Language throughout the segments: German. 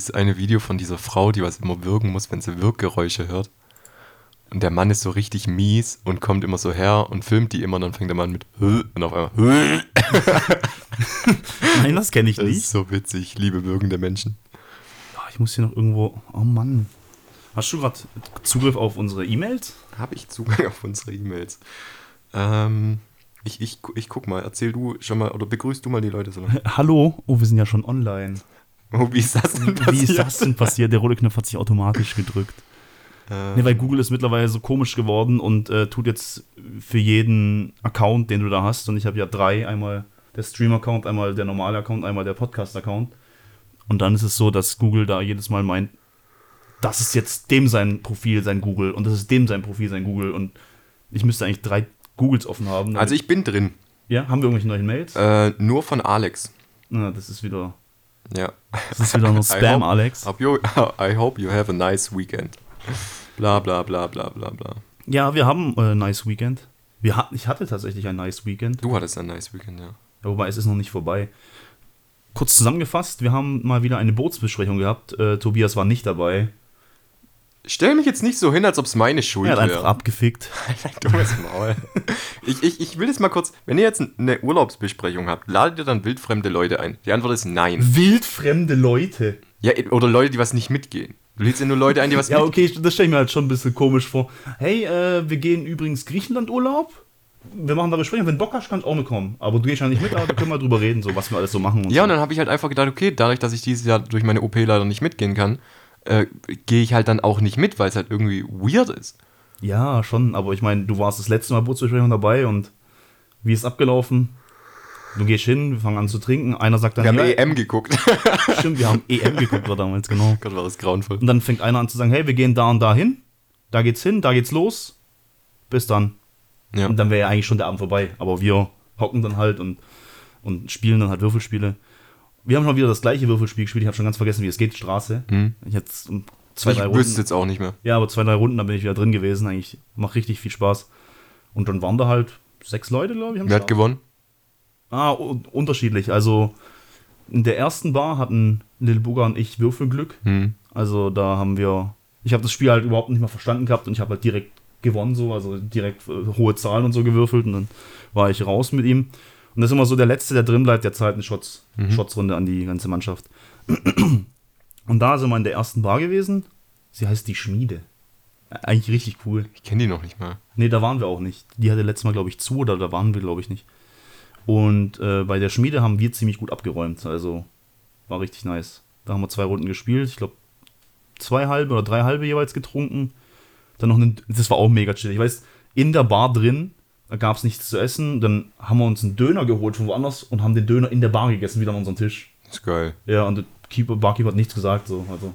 dieses eine Video von dieser Frau, die was immer wirken muss, wenn sie Wirkgeräusche hört? Und der Mann ist so richtig mies und kommt immer so her und filmt die immer und dann fängt der Mann mit und auf einmal. Nein, das kenne ich Das nicht. ist so witzig, liebe wirkende Menschen. Ah, Ich muss hier noch irgendwo. Oh Mann. Hast du gerade Zugriff auf unsere E-Mails? Habe ich Zugang auf unsere E-Mails? Ähm, ich, ich, ich guck mal, erzähl du schon mal oder begrüßt du mal die Leute so lange. Hallo? Oh, wir sind ja schon online. Oh, wie ist das denn Wie ist passiert? das denn passiert? Der rote Knopf hat sich automatisch gedrückt. Äh, Nee, weil Google ist mittlerweile so komisch geworden und äh, tut jetzt für jeden Account, den du da hast, und ich habe ja drei, einmal der Stream-Account, einmal der normale Account, einmal der Podcast-Account. Und dann ist es so, dass Google da jedes Mal meint, das ist jetzt dem sein Profil, sein Google, und das ist dem sein Profil, sein Google. Und ich müsste eigentlich drei Googles offen haben. also ich bin drin. ja, haben wir irgendwelche neuen Mails? Äh, nur von Alex. Na, das ist wieder, Ja. das ist wieder nur I Spam, hope- Alex. You, I hope you have a nice weekend. Bla bla bla bla bla bla. Ja, wir haben äh, ein nice Weekend. Wir hat, ich hatte tatsächlich ein nice Weekend. Du hattest ein nice weekend, ja. Ja, Wobei es ist noch nicht vorbei. Kurz zusammengefasst, wir haben mal wieder eine Bootsbesprechung gehabt. Äh, Tobias war nicht dabei. Stell mich jetzt nicht so hin, als ob es meine Schuld Er hat einfach wäre. abgefickt. Dummes Maul. Ich, ich, ich will jetzt mal kurz, wenn ihr jetzt eine Urlaubsbesprechung habt, ladet ihr dann wildfremde Leute ein? Die Antwort ist nein. Wildfremde Leute. Ja, oder Leute, die was nicht mitgehen. Du lädst ja nur Leute ein, die was Ja, mitgehen. okay, das stelle ich mir halt schon ein bisschen komisch vor. Hey, äh, wir gehen übrigens Griechenland-Urlaub. Wir machen da Besprechung. Wenn Bock hast, kannst du auch mitkommen. Aber du gehst ja nicht mit, aber da können wir drüber reden, so was wir alles so machen. Und Ja, so. und dann habe ich halt einfach gedacht, okay, dadurch, dass ich dieses Jahr durch meine OP leider nicht mitgehen kann, äh, gehe ich halt dann auch nicht mit, weil es halt irgendwie weird ist. ja, schon. Aber ich meine, du warst das letzte Mal Bootsbesprechung dabei und wie ist abgelaufen? Du gehst hin, wir fangen an zu trinken. Einer sagt dann, Wir haben ja, EM geguckt. stimmt, wir haben EM geguckt war damals, genau. Gott, war das grauenvoll. Und dann fängt einer an zu sagen, hey, wir gehen da und da hin. Da geht's hin, da geht's los. Bis dann. Ja. Und dann wäre ja eigentlich schon der Abend vorbei. Aber wir hocken dann halt und, und spielen dann halt Würfelspiele. Wir haben schon wieder das gleiche Würfelspiel gespielt. Ich habe schon ganz vergessen, wie es geht. Straße. Hm. Ich jetzt um zwei, Ich drei wüsste Runden. jetzt auch nicht mehr. Ja, aber zwei, drei Runden, da bin ich wieder drin gewesen. Eigentlich macht richtig viel Spaß. Und dann waren da halt sechs Leute, glaube ich. Wer hat gewonnen? Ah, un unterschiedlich. Also in der ersten Bar hatten Lil Bugger und ich Würfelglück. Hm. Also da haben wir, ich habe das Spiel halt überhaupt nicht mehr verstanden gehabt und ich habe halt direkt gewonnen so, also direkt äh, hohe Zahlen und so gewürfelt und dann war ich raus mit ihm. Und das ist immer so der Letzte, der drin bleibt, der zahlt eine Shots, Shotsrunde an die ganze Mannschaft. Und da sind wir in der ersten Bar gewesen. Sie heißt die Schmiede. Eigentlich richtig cool. Ich kenne die noch nicht mal. Nee, da waren wir auch nicht. Die hatte letztes Mal, glaube ich, zu oder da waren wir, glaube ich, nicht. Und äh, bei der Schmiede haben wir ziemlich gut abgeräumt. Also war richtig nice. Da haben wir zwei Runden gespielt. Ich glaube, zwei halbe oder drei halbe jeweils getrunken. Dann noch einen, das war auch mega chill. Ich weiß, in der Bar drin, da gab es nichts zu essen. Dann haben wir uns einen Döner geholt von woanders und haben den Döner in der Bar gegessen, wieder an unserem Tisch. ist geil. Ja, und der Keeper, Barkeeper hat nichts gesagt. So, also,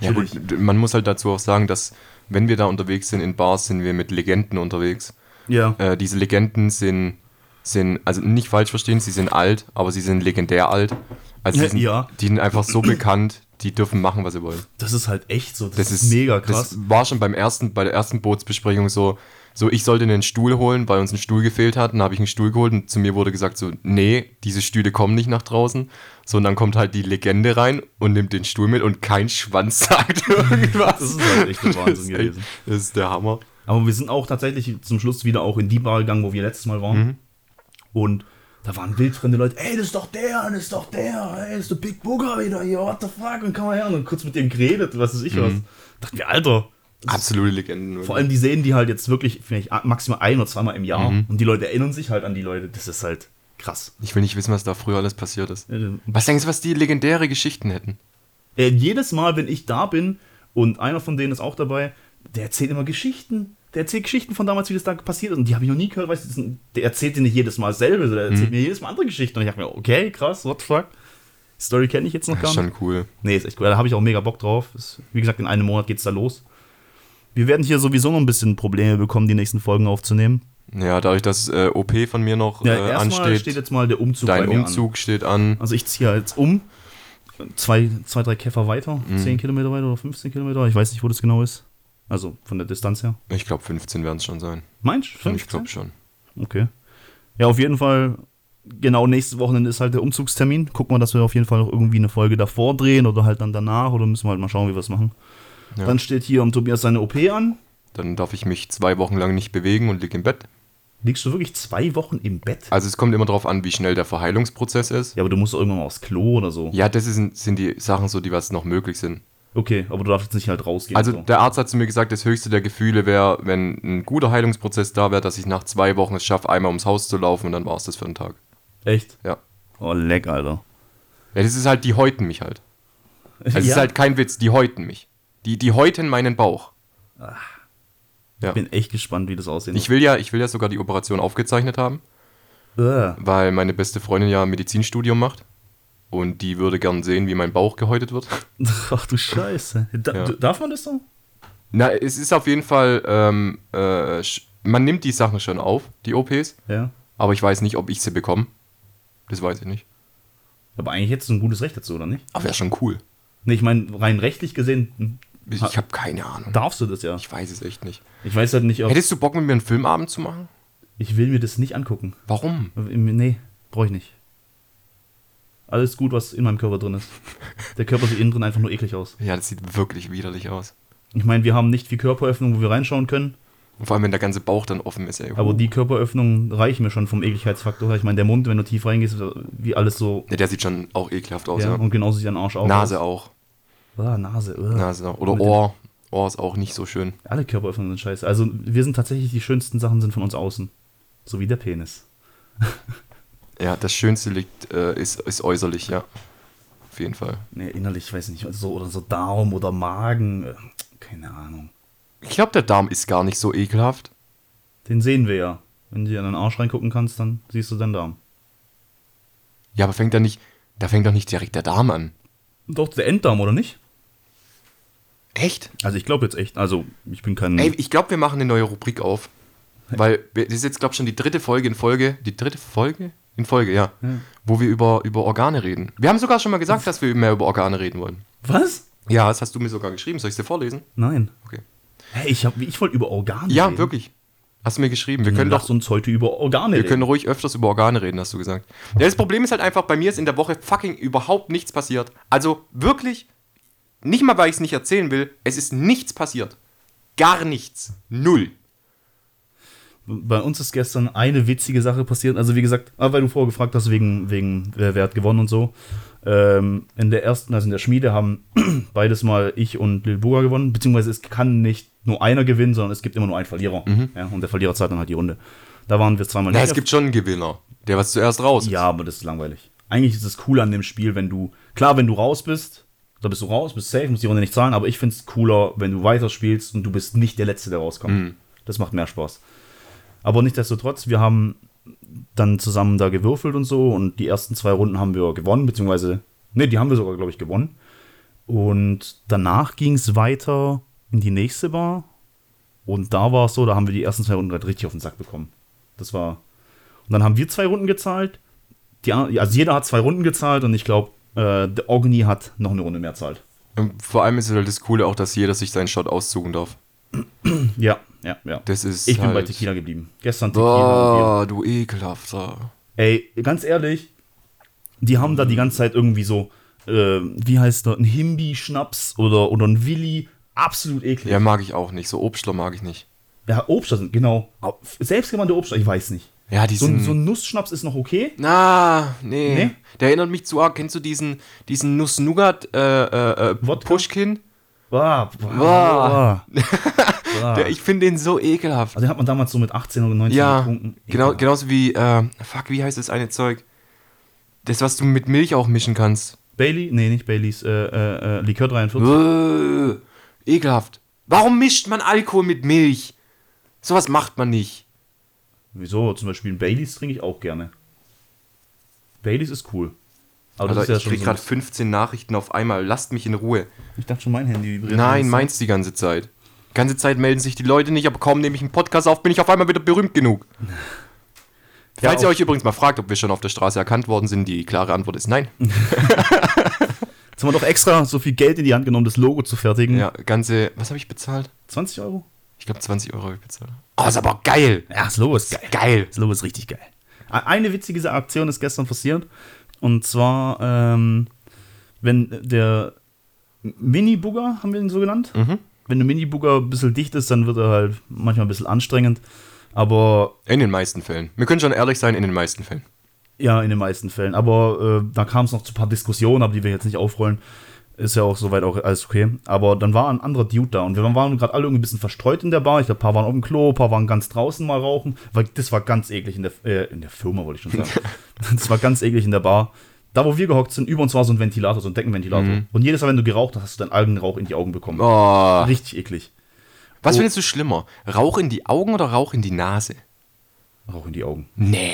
Ja, man muss halt dazu auch sagen, dass wenn wir da unterwegs sind in Bars, sind wir mit Legenden unterwegs. ja. Äh, diese Legenden sind, sind, also nicht falsch verstehen, sie sind alt, aber sie sind legendär alt. Also die Ja, sind, ja. die sind einfach so bekannt, die dürfen machen, was sie wollen. Das ist halt echt so. Das, Das ist, ist mega krass. Das war schon beim ersten, bei der ersten Bootsbesprechung so, so ich sollte einen Stuhl holen, weil uns ein Stuhl gefehlt hat. Dann habe ich einen Stuhl geholt und zu mir wurde gesagt so, nee, diese Stühle kommen nicht nach draußen. So, und dann kommt halt die Legende rein und nimmt den Stuhl mit und kein Schwanz sagt irgendwas. Das ist halt echt Das Wahnsinn ist echt- gewesen. Das ist der Hammer. Aber wir sind auch tatsächlich zum Schluss wieder auch in die Bar gegangen, wo wir letztes Mal waren. Mhm. Und da waren wildfremde Leute, ey, das ist doch der, das ist doch der, ey, das ist der Big Booger wieder hier, what the fuck, und komm mal her. Und kurz mit dem geredet, was weiß ich was. Mhm. Dachten wir, Alter. Absolute Legenden. Vor allem, die sehen die halt jetzt wirklich vielleicht maximal ein oder zweimal im Jahr. Mhm. Und die Leute erinnern sich halt an die Leute. Das ist halt krass. Ich will nicht wissen, was da früher alles passiert ist. Äh, Was denkst du, was die legendäre Geschichten hätten? Äh, jedes Mal, wenn ich da bin und einer von denen ist auch dabei, der erzählt immer Geschichten. Der erzählt Geschichten von damals, wie das da passiert ist. Und die habe ich noch nie gehört. Weißt du, der erzählt dir nicht jedes Mal sondern der erzählt mir jedes Mal andere Geschichten. Und ich dachte mir, okay, krass, what the fuck. Story kenne ich jetzt noch Das gar ist nicht. schon cool. Nee, ist echt cool. Da habe ich auch mega Bock drauf. Ist, wie gesagt, in einem Monat geht's da los. Wir werden hier sowieso noch ein bisschen Probleme bekommen, die nächsten Folgen aufzunehmen. Ja, dadurch, dass äh, OP von mir noch Ja, äh, ansteht, steht jetzt mal der Umzug dein Umzug steht an. an. Also ich ziehe jetzt um. Zwei, zwei, drei Käfer weiter. Mhm. 10 Kilometer weiter oder 15 Kilometer. Ich weiß nicht, wo das genau ist. Also von der Distanz her. Ich glaube, 15 werden es schon sein. Meinst du? Ich glaube schon. Okay. Ja, auf jeden Fall genau nächstes Wochenende ist halt der Umzugstermin. Gucken wir, dass wir auf jeden Fall noch irgendwie eine Folge davor drehen oder halt dann danach oder müssen wir halt mal schauen, wie wir es machen. Ja. Dann steht hier um Tobias seine OP an. Dann darf ich mich zwei Wochen lang nicht bewegen und lieg im Bett. Liegst du wirklich zwei Wochen im Bett? Also es kommt immer darauf an, wie schnell der Verheilungsprozess ist. Ja, aber du musst doch irgendwann mal aufs Klo oder so. Ja, das ist, sind die Sachen so, die was noch möglich sind. Okay, aber du darfst jetzt nicht halt rausgehen. Also so. der Arzt hat zu mir gesagt, das höchste der Gefühle wäre, wenn ein guter Heilungsprozess da wäre, dass ich nach zwei Wochen es schaffe, einmal ums Haus zu laufen und dann war es das für einen Tag. Echt? Ja. Oh, leck, Alter. Ja, das ist halt, die häuten mich halt. Also Es ja, ist halt kein Witz, die häuten mich. Die, die häuten meinen Bauch. ja. ich bin echt gespannt, wie das aussehen Ich will ja, ich will ja sogar die Operation aufgezeichnet haben, wird. weil meine beste Freundin ja ein Medizinstudium macht. Und die würde gern sehen, wie mein Bauch gehäutet wird. Äh. Ach du Scheiße. Da, Ja. Darf man das so? Na, es ist auf jeden Fall, ähm, äh, man nimmt die Sachen schon auf, die OPs, Ja. aber ich weiß nicht, ob ich sie bekomme. Das weiß ich nicht. Aber eigentlich hättest du ein gutes Recht dazu, oder nicht? Aber wäre schon cool. Nee, ich meine, rein rechtlich gesehen Ich, habe keine Ahnung. darfst du das ja. Ich weiß es echt nicht. Ich weiß halt nicht, ob. Hättest du Bock, mit mir einen Filmabend zu machen? Ich will mir das nicht angucken. Warum? Nee, brauche ich nicht. Alles gut, was in meinem Körper drin ist. Der Körper sieht innen drin einfach nur eklig aus. Ja, das sieht wirklich widerlich aus. Ich meine, wir haben nicht viel Körperöffnung, wo wir reinschauen können, Und vor allem, wenn der ganze Bauch dann offen ist, ey. aber die Körperöffnungen reichen mir schon vom Ekligkeitsfaktor. Ich meine, der Mund, wenn du tief reingehst, wie alles so. Ja, der sieht schon auch ekelhaft aus, Ja, ja. und genauso sieht dein Arsch auch Nase aus. auch. Ah, Nase. Uh. Nase. Oder Mit Ohr. Ohr ist auch nicht so schön. Alle Körperöffnungen sind scheiße. Also wir sind tatsächlich, die schönsten Sachen sind von uns außen. So wie der Penis. Ja, das Schönste liegt, äh, ist, ist äußerlich, ja. Auf jeden Fall. Nee, innerlich, ich weiß nicht, so, oder so Darm oder Magen. äh, Keine Ahnung. Ich glaube, der Darm ist gar nicht so ekelhaft. Den sehen wir ja. Wenn du dir in den Arsch reingucken kannst, dann siehst du deinen Darm. Ja, aber fängt da nicht, da fängt doch nicht direkt der Darm an. Doch, der Enddarm, oder nicht? Echt? Also ich glaube jetzt echt, also ich bin kein... Ey, ich glaube, wir machen eine neue Rubrik auf. Weil wir- das ist jetzt, glaube ich, schon die dritte Folge in Folge. Die dritte Folge? In Folge, ja. Ja. Wo wir über, über Organe reden. Wir haben sogar schon mal gesagt, dass wir mehr über Organe reden wollen. Was? Ja, das hast du mir sogar geschrieben. Soll ich es dir vorlesen? Nein. Okay. Hey, ich, hab, ich wollte über Organe Ja, reden. wirklich. Hast du mir geschrieben. Wir können Lass doch. uns heute über Organe Wir reden. können ruhig öfters über Organe reden, hast du gesagt. Ja, das Problem ist halt einfach, bei mir ist in der Woche fucking überhaupt nichts passiert. Also wirklich, nicht mal, weil ich es nicht erzählen will, es ist nichts passiert. Gar nichts. Null. Bei uns ist gestern eine witzige Sache passiert. Also wie gesagt, ah, weil du vorgefragt hast, wegen, wegen wer, wer hat gewonnen und so. Ähm, in der ersten, also in der Schmiede haben beides mal ich und Lil Buga gewonnen. Beziehungsweise es kann nicht nur einer gewinnen, sondern es gibt immer nur einen Verlierer. Ja, und der Verlierer zahlt dann halt die Runde. Da waren wir zweimal Na, nicht es gibt schon einen Gewinner. Der was zuerst raus ist. Ja, aber das ist langweilig. Eigentlich ist es cool an dem Spiel, wenn du, klar, wenn du raus bist, da bist du raus, bist safe, musst die Runde nicht zahlen, aber ich finde es cooler, wenn du weiterspielst und du bist nicht der Letzte, der rauskommt. Das macht mehr Spaß. Aber nichtsdestotrotz, wir haben dann zusammen da gewürfelt und so und die ersten zwei Runden haben wir gewonnen, beziehungsweise, ne, die haben wir sogar, glaube ich, gewonnen. Und danach ging es weiter in die nächste Bar und da war es so, da haben wir die ersten zwei Runden halt richtig auf den Sack bekommen. Das war. Und dann haben wir zwei Runden gezahlt. Die, also jeder hat zwei Runden gezahlt und ich glaube, äh, der Ogni hat noch eine Runde mehr zahlt. Und vor allem ist halt das Coole auch, dass jeder sich seinen Shot aussuchen darf. Ja, ja, ja. Das ist ich bin halt bei Tequila geblieben. Gestern Tequila Boah, du ekelhafter. Ey, ganz ehrlich, die haben da die ganze Zeit irgendwie so, äh, wie heißt der, ein Himbi-Schnaps oder, oder ein Willi. Absolut eklig. Ja, mag ich auch nicht. So Obstler mag ich nicht. Ja, Obstler sind, genau. Selbstgewandte Obstler, ich weiß nicht. Ja, die So, sind. so ein Nussschnaps ist noch okay. Na, nee. Nee? Der erinnert mich zu arg. Kennst du diesen, diesen Nuss-Nougat äh, äh, äh? Pushkin? Boah, Boah. boah. Der, ich finde den so ekelhaft. Also den hat man damals so mit 18 oder 19 Ja, getrunken. genau, Ekelhaft. genauso wie, äh, fuck, wie heißt das eine Zeug? Das, was du mit Milch auch mischen kannst. Bailey? Nee, nicht Baileys, äh, äh, äh, Likör 43. Äh, ekelhaft. Warum mischt man Alkohol mit Milch? Sowas macht man nicht. Wieso? Zum Beispiel ein Baileys trinke ich auch gerne. Baileys ist cool. Aber Also ja ich schon krieg so gerade 15 Nachrichten auf einmal. Lasst mich in Ruhe. Ich dachte schon, mein Handy vibriert. Nein, Meinst meins die ganze Zeit. Die ganze Zeit melden sich die Leute nicht, aber kaum nehme ich einen Podcast auf, bin ich auf einmal wieder berühmt genug. Ja, Falls ihr euch übrigens mal fragt, ob wir schon auf der Straße erkannt worden sind, die klare Antwort ist nein. Jetzt haben wir doch extra so viel Geld in die Hand genommen, das Logo zu fertigen. Ja, ganze, was habe ich bezahlt? 20 Euro? Ich glaube 20 Euro habe ich bezahlt. Oh, ist aber geil. Ja, das Logo ist geil. Geil. Das Logo ist richtig geil. Eine witzige Aktion ist gestern passiert. Und zwar, ähm, wenn der Mini-Bugger, haben wir ihn so genannt? Mhm. Wenn der Mini-Bugger ein bisschen dicht ist, dann wird er halt manchmal ein bisschen anstrengend. Aber In den meisten Fällen. Wir können schon ehrlich sein, in den meisten Fällen. ja, in den meisten Fällen. Aber äh, da kam es noch zu ein paar Diskussionen, aber die wir jetzt nicht aufrollen. Ist ja auch soweit auch alles okay. Aber dann war ein anderer Dude da und wir waren gerade alle irgendwie ein bisschen verstreut in der Bar. Ich glaube, ein paar waren auf dem Klo, ein paar waren ganz draußen mal rauchen, weil das war ganz eklig in der, äh, in der Firma, wollte ich schon sagen. das war ganz eklig in der Bar. Da, wo wir gehockt sind, über uns war so ein Ventilator, so ein Deckenventilator. Und jedes Mal, wenn du geraucht hast, hast du deinen Algenrauch in die Augen bekommen. Oh. Richtig eklig. Was Oh. findest du schlimmer? Rauch in die Augen oder Rauch in die Nase? Rauch in die Augen. Nee.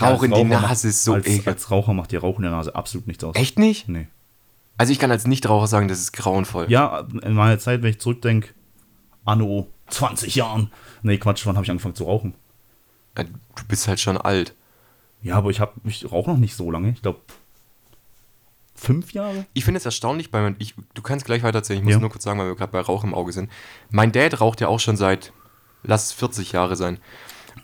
Rauch Als in die Raucher Nase macht- ist so als, ekelhaft. als Raucher macht dir Rauch in der Nase absolut nichts aus. Echt nicht? Nee. Also ich kann als Nichtraucher sagen, das ist grauenvoll. Ja, in meiner Zeit, wenn ich zurückdenke, anno 20 Jahren. Nee, Quatsch, wann habe ich angefangen zu rauchen? Äh, Du bist halt schon alt. Ja, aber ich ich rauche noch nicht so lange. Ich glaube fünf Jahre. Ich finde es erstaunlich, bei mein, ich, du kannst gleich weiter erzählen, ich muss Ja. nur kurz sagen, weil wir gerade bei Rauch im Auge sind. Mein Dad raucht ja auch schon seit, lass es 40 Jahre sein.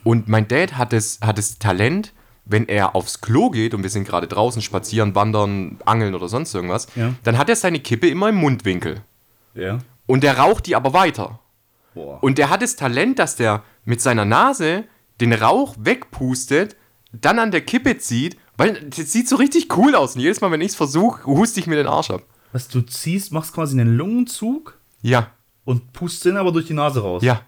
Und mein Dad hat es, hat das Talent, wenn er aufs Klo geht und wir sind gerade draußen spazieren, wandern, angeln oder sonst irgendwas, Ja. dann hat er seine Kippe immer im Mundwinkel. Ja. Und der raucht die aber weiter. Boah. Und der hat das Talent, dass der mit seiner Nase den Rauch wegpustet, dann an der Kippe zieht, weil das sieht so richtig cool aus. Und jedes Mal, wenn ich es versuche, huste ich mir den Arsch ab. Was du ziehst, machst quasi einen Lungenzug Ja, und pustest den aber durch die Nase raus. ja.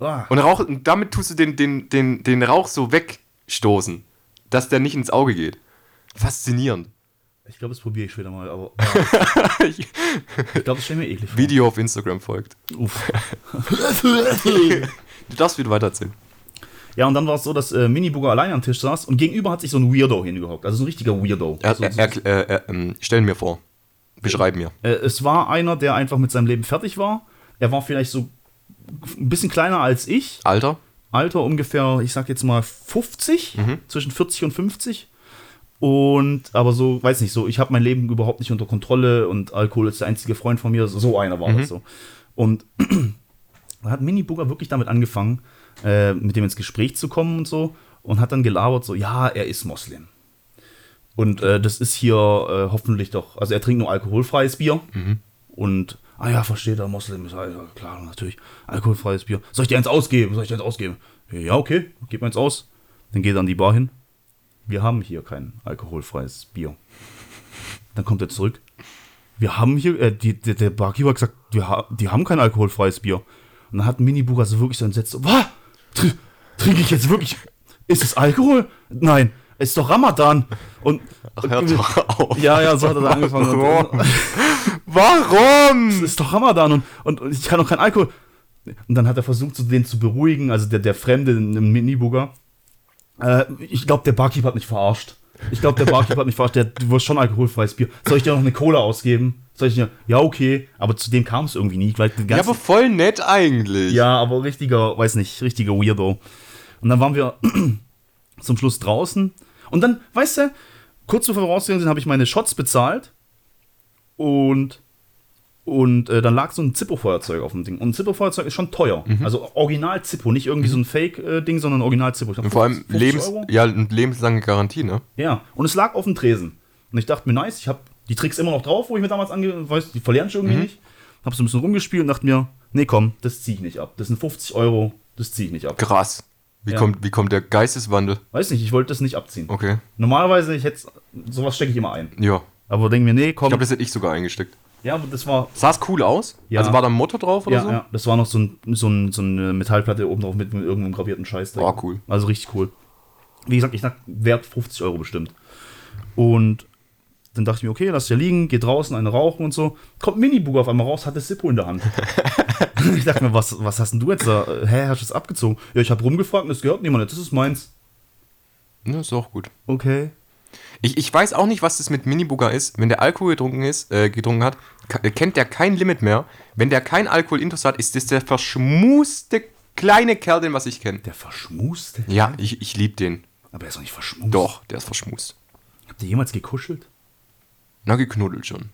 Ah. Und, Rauch, und damit tust du den, den, den, den Rauch so wegstoßen, dass der nicht ins Auge geht. Faszinierend. Ich glaube, das probiere ich später mal, aber ah, ich glaube, das stelle mir eklig vor. Video auf Instagram folgt. Uff. Du darfst wieder weitererzählen. Ja, und dann war es so, dass äh, Mini-Booger alleine am Tisch saß und gegenüber hat sich so ein Weirdo hingehockt. Also so ein richtiger Weirdo. Er, so, er, er, äh, stell mir vor. Beschreib mir. Äh, es war einer, der einfach mit seinem Leben fertig war. Er war vielleicht so ein bisschen kleiner als ich. Alter? Alter ungefähr, ich sag jetzt mal 50, zwischen 40 und 50. Und, aber so, weiß nicht, so, ich habe mein Leben überhaupt nicht unter Kontrolle und Alkohol ist der einzige Freund von mir. So einer war das so. Und da hat Mini Booger wirklich damit angefangen, äh, mit dem ins Gespräch zu kommen und so. Und hat dann gelabert, so, ja, er ist Moslem. Und äh, das ist hier äh, hoffentlich doch, also er trinkt nur alkoholfreies Bier. Und, ah ja, versteht er, Moslem ist, ah, ja, klar, natürlich, alkoholfreies Bier. Soll ich dir eins ausgeben? Soll ich dir eins ausgeben? Ja, okay, gib mir eins aus. Dann geht er an die Bar hin. Wir haben hier kein alkoholfreies Bier. Dann kommt er zurück. Wir haben hier, äh, die, der, der Barkeeper hat gesagt, wir ha die haben kein alkoholfreies Bier. Und dann hat Mini-Bucher so wirklich so entsetzt, so, was? Tr trinke ich jetzt wirklich? Ist es Alkohol? Nein, es ist doch Ramadan. Und Ach, hör doch auf. ja, ja, so hat er dann angefangen. Warum? Es ist doch Ramadan und, und, und ich kann doch kein Alkohol. Und dann hat er versucht, so den zu beruhigen, also der, der Fremde, ein Mini-Bugger. Äh, ich glaube, der Barkeeper hat mich verarscht. Ich glaube, der Barkeeper hat mich verarscht. Der, du wirst schon alkoholfreies Bier. Soll ich dir noch eine Cola ausgeben? Soll ich dir. Ja, okay. Aber zu dem kam es irgendwie nicht. Weil Ja, aber voll nett eigentlich. ja, aber richtiger, weiß nicht, richtiger Weirdo. Und dann waren wir zum Schluss draußen. Und dann, weißt du, kurz bevor wir rausgegangen sind, habe ich meine Shots bezahlt. Und, und äh, dann lag so ein Zippo-Feuerzeug auf dem Ding. Und ein Zippo-Feuerzeug ist schon teuer. Also original Zippo, nicht irgendwie so ein Fake-Ding, sondern original Zippo. Und vor allem 50 Lebens, Euro. ja, eine lebenslange Garantie, ne? Ja, und es lag auf dem Tresen. Und ich dachte mir, nice, ich habe die Tricks immer noch drauf, wo ich mir damals ange... Weiß, die verlieren ich irgendwie nicht. Hab so ein bisschen rumgespielt und dachte mir, nee, komm, das zieh ich nicht ab. Das sind 50 Euro, das zieh ich nicht ab. Krass. Wie, Ja. kommt, wie kommt der Geisteswandel? Weiß nicht, ich wollte das nicht abziehen. Okay. Normalerweise, ich hätte sowas stecke ich immer ein. Ja. Aber denke mir, nee, Ich komm. glaube, das hätte ich sogar eingesteckt. ja, aber das war. Sah es cool aus? Ja. Also war da ein Motor drauf oder Ja, so? ja, das war noch so, ein, so, ein, so eine Metallplatte oben drauf mit, mit irgendeinem gravierten Scheiß. Oh, cool. Also richtig cool. Wie gesagt, ich sag, wert 50 Euro bestimmt. Und dann dachte ich mir, okay, lass ja liegen, geh draußen, eine rauchen und so. Kommt Mini-Bug auf einmal raus, hat das Zippo in der Hand. ich dachte mir, was, was hast denn du jetzt da? Hä, hast du das abgezogen? Ja, ich habe rumgefragt und es gehört niemand, das ist meins. Ja, ist auch gut. Okay. Ich, ich weiß auch nicht, was das mit Minibuga ist. Wenn der Alkohol getrunken, ist, äh, getrunken hat, kennt der kein Limit mehr. Wenn der kein Alkoholintus hat, ist das der verschmuste kleine Kerl, den was ich kenne. Der verschmuste? Ja, ich, ich liebe den. Aber er ist doch nicht verschmust. Doch, der ist verschmust. Habt ihr jemals gekuschelt? Na, geknuddelt schon.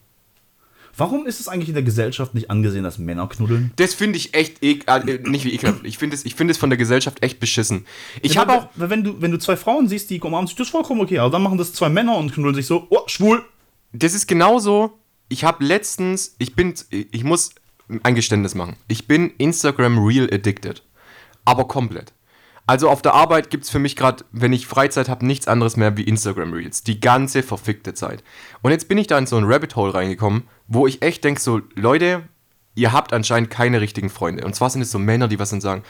Warum ist es eigentlich in der Gesellschaft nicht angesehen, dass Männer knuddeln? Das finde ich echt ek äh, nicht wie ekelhaft. Ich finde es, ich finde es von der Gesellschaft echt beschissen. Ich Ja, habe auch wenn du, wenn du zwei Frauen siehst, die umarmen sich, das ist vollkommen okay. Aber dann machen das zwei Männer und knuddeln sich so, oh, schwul. das ist genauso. Ich habe letztens, ich bin, ich muss ein Geständnis machen. Ich bin Instagram Real addicted. Aber komplett. Also auf der Arbeit gibt es für mich gerade, wenn ich Freizeit habe, nichts anderes mehr wie Instagram Reels. Die ganze verfickte Zeit. Und jetzt bin ich da in so ein Rabbit Hole reingekommen, wo ich echt denke, so, Leute, ihr habt anscheinend keine richtigen Freunde. Und zwar sind es so Männer, die was dann sagen,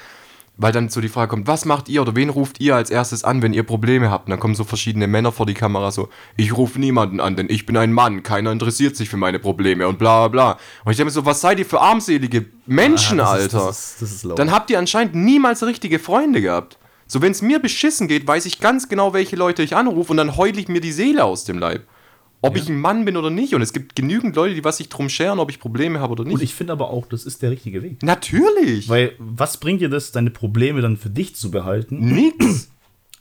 weil dann so die Frage kommt, was macht ihr oder wen ruft ihr als erstes an, wenn ihr Probleme habt? Und dann kommen so verschiedene Männer vor die Kamera so, ich rufe niemanden an, denn ich bin ein Mann, keiner interessiert sich für meine Probleme und bla bla bla. Und ich denke mir so, was seid ihr für armselige Menschen, Ah, das ist- Alter? das ist- das ist laut. dann habt ihr anscheinend niemals richtige Freunde gehabt. So, wenn es mir beschissen geht, weiß ich ganz genau, welche Leute ich anrufe und dann heule ich mir die Seele aus dem Leib. Ob ich ein Mann bin oder nicht. Und es gibt genügend Leute, die was sich drum scheren, ob ich Probleme habe oder nicht. Und ich finde aber auch, das ist der richtige Weg. Natürlich. Weil, was bringt dir das, deine Probleme dann für dich zu behalten? Nix.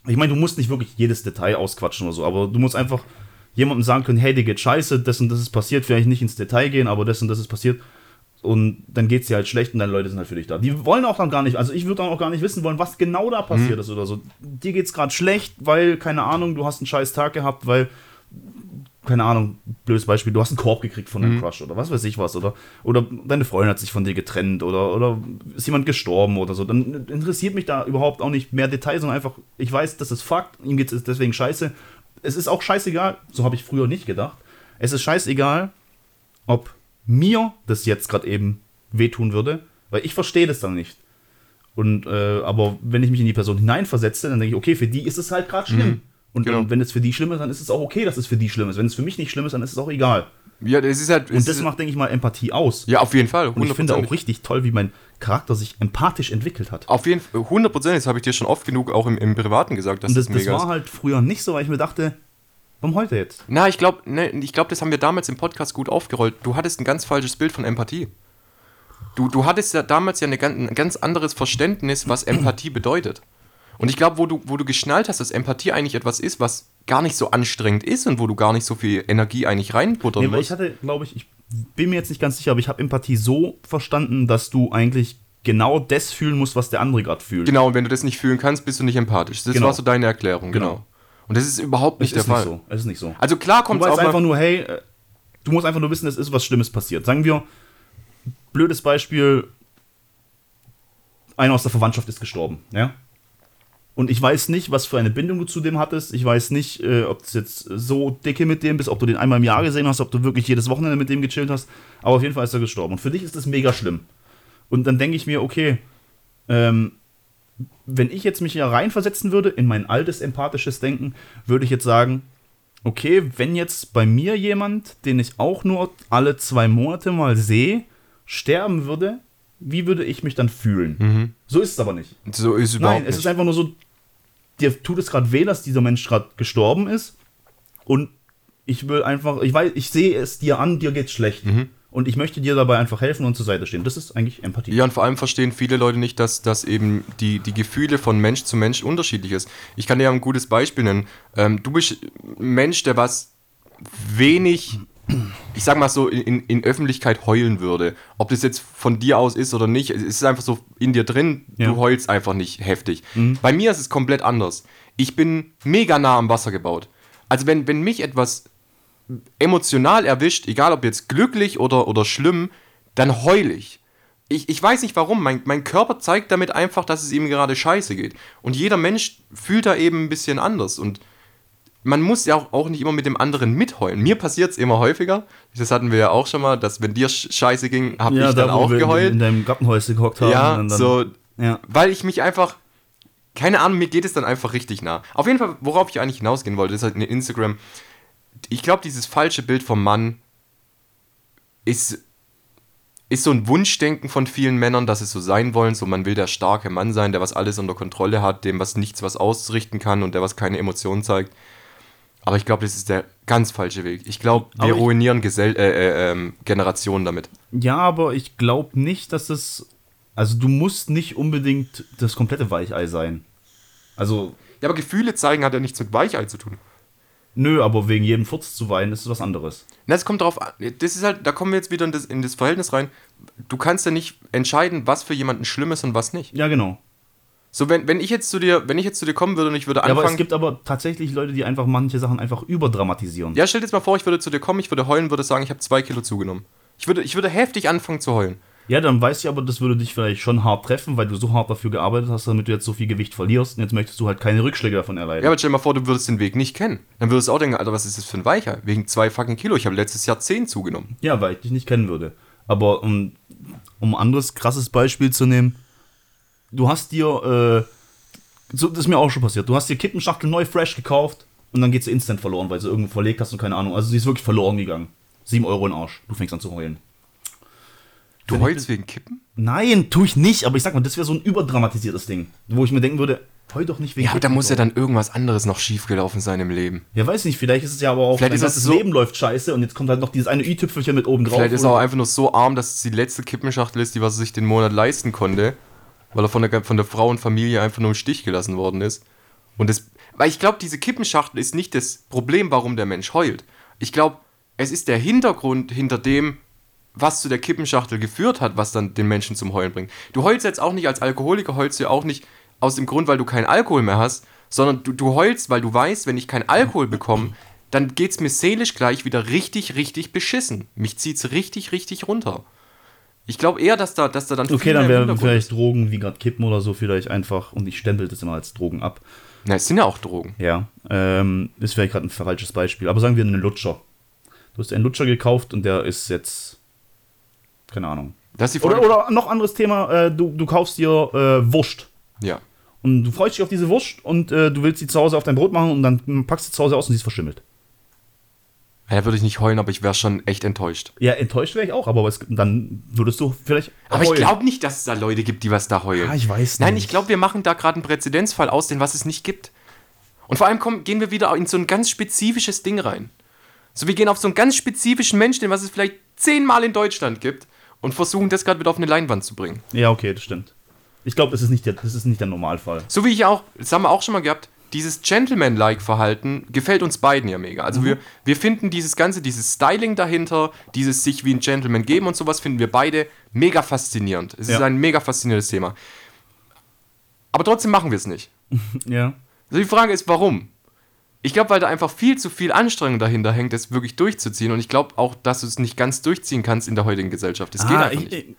Ich meine, du musst nicht wirklich jedes Detail ausquatschen oder so, aber du musst einfach jemandem sagen können, hey, dir geht scheiße, das und das ist passiert, vielleicht nicht ins Detail gehen, aber das und das ist passiert. Und dann geht es dir halt schlecht und deine Leute sind halt für dich da. Die wollen auch dann gar nicht, also ich würde dann auch gar nicht wissen wollen, was genau da passiert ist oder so. Dir geht's gerade schlecht, weil, keine Ahnung, du hast einen scheiß Tag gehabt, weil, keine Ahnung, blödes Beispiel, du hast einen Korb gekriegt von deinem Crush oder was weiß ich was, oder, oder deine Freundin hat sich von dir getrennt oder, oder ist jemand gestorben oder so. Dann interessiert mich da überhaupt auch nicht mehr Details, sondern einfach, ich weiß, das ist Fakt, ihm geht es deswegen scheiße. Es ist auch scheißegal, so habe ich früher nicht gedacht. Es ist scheißegal, ob mir das jetzt gerade eben wehtun würde, weil ich verstehe das dann nicht. Und äh, aber wenn ich mich in die Person hineinversetze, dann denke ich, okay, für die ist es halt gerade schlimm. Und genau. wenn es für die schlimm ist, dann ist es auch okay, dass es für die schlimm ist. Wenn es für mich nicht schlimm ist, dann ist es auch egal. Ja, das ist halt. Und das macht, denke ich mal, Empathie aus. ja, auf jeden Fall. Und ich finde auch 100%. richtig toll, wie mein Charakter sich empathisch entwickelt hat. Auf jeden Fall, 100 Prozent, das habe ich dir schon oft genug auch im, im Privaten gesagt, dass Und das, das, das war ist. halt früher nicht so, weil ich mir dachte, warum heute jetzt? Na, ich glaube, ne, ich das haben wir damals im Podcast gut aufgerollt. Du hattest ein ganz falsches Bild von Empathie. Du, du hattest ja damals ja eine, ein ganz anderes Verständnis, was Empathie bedeutet. Und ich glaube, wo du, wo du geschnallt hast, dass Empathie eigentlich etwas ist, was gar nicht so anstrengend ist und wo du gar nicht so viel Energie eigentlich reinbuttern Nee, weil ich musst. hatte, glaube ich, ich bin mir jetzt nicht ganz sicher, aber ich habe Empathie so verstanden, dass du eigentlich genau das fühlen musst, was der andere gerade fühlt. Genau, und wenn du das nicht fühlen kannst, bist du nicht empathisch. Das Genau. war so deine Erklärung, genau. Genau. Und das ist überhaupt nicht Es der Fall. nicht so. Es ist nicht so. Also klar kommt es auch einfach nur, hey, äh, du musst einfach nur wissen, es ist was Schlimmes passiert. Sagen wir, blödes Beispiel, einer aus der Verwandtschaft ist gestorben, ja? Und ich weiß nicht, was für eine Bindung du zu dem hattest. Ich weiß nicht, äh, ob du jetzt so dicke mit dem bist, ob du den einmal im Jahr gesehen hast, ob du wirklich jedes Wochenende mit dem gechillt hast. Aber auf jeden Fall ist er gestorben. Und für dich ist das mega schlimm. Und dann denke ich mir, okay, ähm, wenn ich jetzt mich hier reinversetzen würde in mein altes empathisches Denken, würde ich jetzt sagen, okay, wenn jetzt bei mir jemand, den ich auch nur alle zwei Monate mal sehe, sterben würde, wie würde ich mich dann fühlen? So ist es aber nicht. so ist es überhaupt Nein, es nicht. ist einfach nur so, dir tut es gerade weh, dass dieser Mensch gerade gestorben ist und ich will einfach, ich weiß, ich sehe es dir an, dir geht's schlecht. Mhm. Und ich möchte dir dabei einfach helfen und zur Seite stehen. Das ist eigentlich Empathie. Ja, und vor allem verstehen viele Leute nicht, dass, dass eben die, die Gefühle von Mensch zu Mensch unterschiedlich ist. Ich kann dir ein gutes Beispiel nennen. Ähm, du bist ein Mensch, der was wenig, ich sag mal so, in, in Öffentlichkeit heulen würde. Ob das jetzt von dir aus ist oder nicht, es ist einfach so in dir drin, Ja. du heulst einfach nicht heftig. Bei mir ist es komplett anders. Ich bin mega nah am Wasser gebaut. Also wenn, wenn mich etwas emotional erwischt, egal ob jetzt glücklich oder, oder schlimm, dann heul ich. Ich, ich weiß nicht warum, mein, mein Körper zeigt damit einfach, dass es ihm gerade scheiße geht. Und jeder Mensch fühlt da eben ein bisschen anders. Und man muss ja auch, auch nicht immer mit dem anderen mitheulen. Mir passiert es immer häufiger. Das hatten wir ja auch schon mal, dass wenn dir sch- scheiße ging, habe ich dann wo auch geheult. In, in deinem Gartenhäuschen gehockt haben. Ja, dann, so, Ja. weil ich mich einfach, keine Ahnung, mir geht es dann einfach richtig nah. Auf jeden Fall, worauf ich eigentlich hinausgehen wollte, ist halt eine Instagram. Ich glaube, dieses falsche Bild vom Mann ist, ist so ein Wunschdenken von vielen Männern, dass es so sein wollen. So, man will der starke Mann sein, der was alles unter Kontrolle hat, dem was nichts was ausrichten kann und der was keine Emotionen zeigt. Aber ich glaube, das ist der ganz falsche Weg. Ich glaube, wir Aber ruinieren Gesell äh, äh, ähm, Generationen damit. ja, aber ich glaube nicht, dass es. Also, du musst nicht unbedingt das komplette Weichei sein. Also, Ja, aber Gefühle zeigen hat ja nichts mit Weichei zu tun. Nö, aber wegen jedem Furz zu weinen ist was anderes. Na, es kommt drauf an. Das ist halt, da kommen wir jetzt wieder in das, in das Verhältnis rein. Du kannst ja nicht entscheiden, was für jemanden schlimm ist und was nicht. Ja, genau. So, wenn, wenn ich jetzt zu dir, wenn ich jetzt zu dir kommen würde und ich würde Ja, aber anfangen. es gibt aber tatsächlich Leute, die einfach manche Sachen einfach überdramatisieren. ja, stell dir jetzt mal vor, ich würde zu dir kommen, ich würde heulen, würde sagen, ich habe zwei Kilo zugenommen. Ich würde, ich würde heftig anfangen zu heulen. Ja, dann weißt du aber, das würde dich vielleicht schon hart treffen, weil du so hart dafür gearbeitet hast, damit du jetzt so viel Gewicht verlierst und jetzt möchtest du halt keine Rückschläge davon erleiden. Ja, aber stell dir mal vor, du würdest den Weg nicht kennen. Dann würdest du auch denken, Alter, was ist das für ein Weicher? Wegen zwei fucking Kilo. Ich habe letztes Jahr zehn zugenommen. Ja, weil ich dich nicht kennen würde. Aber um, um ein anderes krasses Beispiel zu nehmen, du hast dir, äh, so, das ist mir auch schon passiert, du hast dir Kippenschachtel neu fresh gekauft und dann geht sie instant verloren, weil sie irgendwo verlegt hast und keine Ahnung. Also sie ist wirklich verloren gegangen. Sieben Euro in den Arsch. Du fängst an zu heulen. Du Wenn heulst wegen Kippen? Nein, tue ich nicht, aber ich sag mal, das wäre so ein überdramatisiertes Ding, wo ich mir denken würde, heul doch nicht wegen Ja, aber da muss ja dann irgendwas anderes noch schiefgelaufen sein im Leben. Ja, weiß nicht, vielleicht ist es ja aber auch, Vielleicht ist es ganzes so- Leben läuft scheiße und jetzt kommt halt noch dieses eine i-Tüpfelchen mit oben drauf. Vielleicht ist er auch einfach nur so arm, dass es die letzte Kippenschachtel ist, die was er sich den Monat leisten konnte, weil er von der, von der Frau und Familie einfach nur im Stich gelassen worden ist. Und das, weil ich glaube, diese Kippenschachtel ist nicht das Problem, warum der Mensch heult. Ich glaube, es ist der Hintergrund hinter dem, was zu der Kippenschachtel geführt hat, was dann den Menschen zum Heulen bringt. Du heulst jetzt auch nicht als Alkoholiker, heulst du ja auch nicht aus dem Grund, weil du keinen Alkohol mehr hast, sondern du, du heulst, weil du weißt, wenn ich keinen Alkohol bekomme, dann geht's mir seelisch gleich wieder richtig, richtig beschissen. Mich zieht's richtig, richtig runter. Ich glaube eher, dass da, dass da dann Okay, dann wären vielleicht. Drogen wie gerade Kippen oder so vielleicht einfach, und ich stempel das immer als Drogen ab. Na, es sind ja auch Drogen. Ja, ähm, ist vielleicht gerade ein falsches Beispiel, aber sagen wir einen Lutscher. Du hast einen Lutscher gekauft und der ist jetzt, keine Ahnung. Das ist die Oder, oder noch anderes Thema, äh, du, du kaufst dir äh, Wurst. Ja. Und du freust dich auf diese Wurst und äh, du willst sie zu Hause auf dein Brot machen und dann packst du sie zu Hause aus und sie ist verschimmelt. Ja, würde ich nicht heulen, aber ich wäre schon echt enttäuscht. Ja, enttäuscht wäre ich auch, aber es, dann würdest du vielleicht. Aber ich glaube nicht, dass es da Leute gibt, die was da heulen. Ja, ich weiß Nein, nicht. ich glaube, wir machen da gerade einen Präzedenzfall aus, den was es nicht gibt. Und vor allem kommen, gehen wir wieder in so ein ganz spezifisches Ding rein. So, wir gehen auf so einen ganz spezifischen Menschen, den was es vielleicht zehnmal in Deutschland gibt und versuchen das gerade wieder auf eine Leinwand zu bringen. Ja, okay, das stimmt. Ich glaube, das, ist nicht der- das ist nicht der Normalfall. So wie ich auch, das haben wir auch schon mal gehabt, dieses Gentleman-like-Verhalten gefällt uns beiden ja mega. Also wir, wir finden dieses Ganze, dieses Styling dahinter, dieses sich wie ein Gentleman geben und sowas, finden wir beide mega faszinierend. Es ist Ja. ein mega faszinierendes Thema. Aber trotzdem machen wir es nicht. Ja. Also die Frage ist, warum? Ich glaube, weil da einfach viel zu viel Anstrengung dahinter hängt, das wirklich durchzuziehen. Und ich glaube auch, dass du es nicht ganz durchziehen kannst in der heutigen Gesellschaft. Das geht Ah, einfach ich, nicht. ich,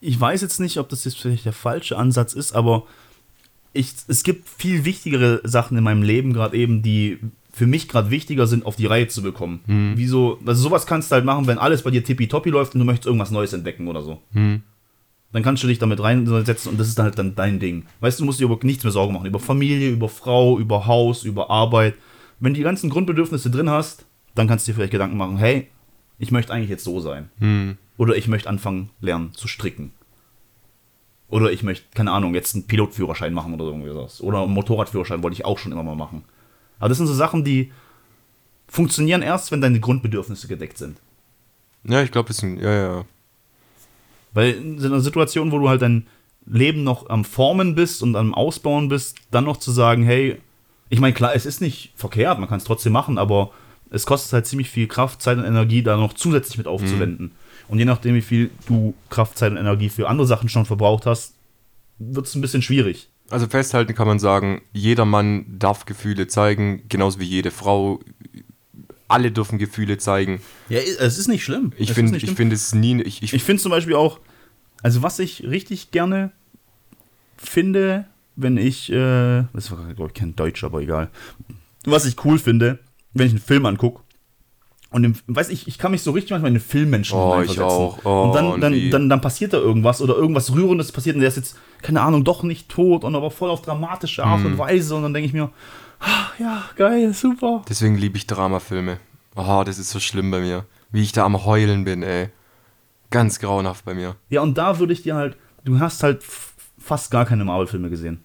ich weiß jetzt nicht, ob das jetzt vielleicht der falsche Ansatz ist, aber ich, es gibt viel wichtigere Sachen in meinem Leben, gerade eben, die für mich gerade wichtiger sind, auf die Reihe zu bekommen. Hm. Wieso, also sowas kannst du halt machen, wenn alles bei dir tippitoppi läuft und du möchtest irgendwas Neues entdecken oder so. Hm. Dann kannst du dich damit reinsetzen und das ist dann halt dann dein Ding. Weißt du, du musst dir über nichts mehr Sorgen machen. Über Familie, über Frau, über Haus, über Arbeit. Wenn du die ganzen Grundbedürfnisse drin hast, dann kannst du dir vielleicht Gedanken machen, hey, ich möchte eigentlich jetzt so sein. Hm. Oder ich möchte anfangen, lernen zu stricken. Oder ich möchte, keine Ahnung, jetzt einen Pilotführerschein machen oder irgendwie sowas. Oder einen Motorradführerschein wollte ich auch schon immer mal machen. Aber das sind so Sachen, die funktionieren erst, wenn deine Grundbedürfnisse gedeckt sind. Ja, ich glaube, das ist ein, ja, ja. Weil in so einer Situation, wo du halt dein Leben noch am Formen bist und am Ausbauen bist, dann noch zu sagen, hey, ich meine, klar, es ist nicht verkehrt, man kann es trotzdem machen, aber es kostet halt ziemlich viel Kraft, Zeit und Energie, da noch zusätzlich mit aufzuwenden. Und je nachdem, wie viel du Kraft, Zeit und Energie für andere Sachen schon verbraucht hast, wird es ein bisschen schwierig. Also festhalten kann man sagen, jeder Mann darf Gefühle zeigen, genauso wie jede Frau. Alle dürfen Gefühle zeigen. Ja, es ist nicht schlimm. Ich finde, ich finde es nie. Ich, ich, Ich finde zum Beispiel auch, also was ich richtig gerne finde, wenn ich, äh, das war glaube ich kein Deutsch, aber egal. Was ich cool finde, wenn ich einen Film angucke und im, weiß ich, ich kann mich so richtig manchmal in den Filmmenschen Oh, hineinversetzen. ich auch. Oh, und dann, dann, dann, dann passiert da irgendwas oder irgendwas Rührendes passiert und der ist jetzt, keine Ahnung, doch nicht tot und aber voll auf dramatische Art Mhm. und Weise und dann denke ich mir, ah, ja, geil, super. deswegen liebe ich Dramafilme. Oh, das ist so schlimm bei mir. Wie ich da am Heulen bin, ey. Ganz grauenhaft bei mir. Ja, und da würde ich dir halt, du hast halt fast gar keine Marvel-Filme gesehen.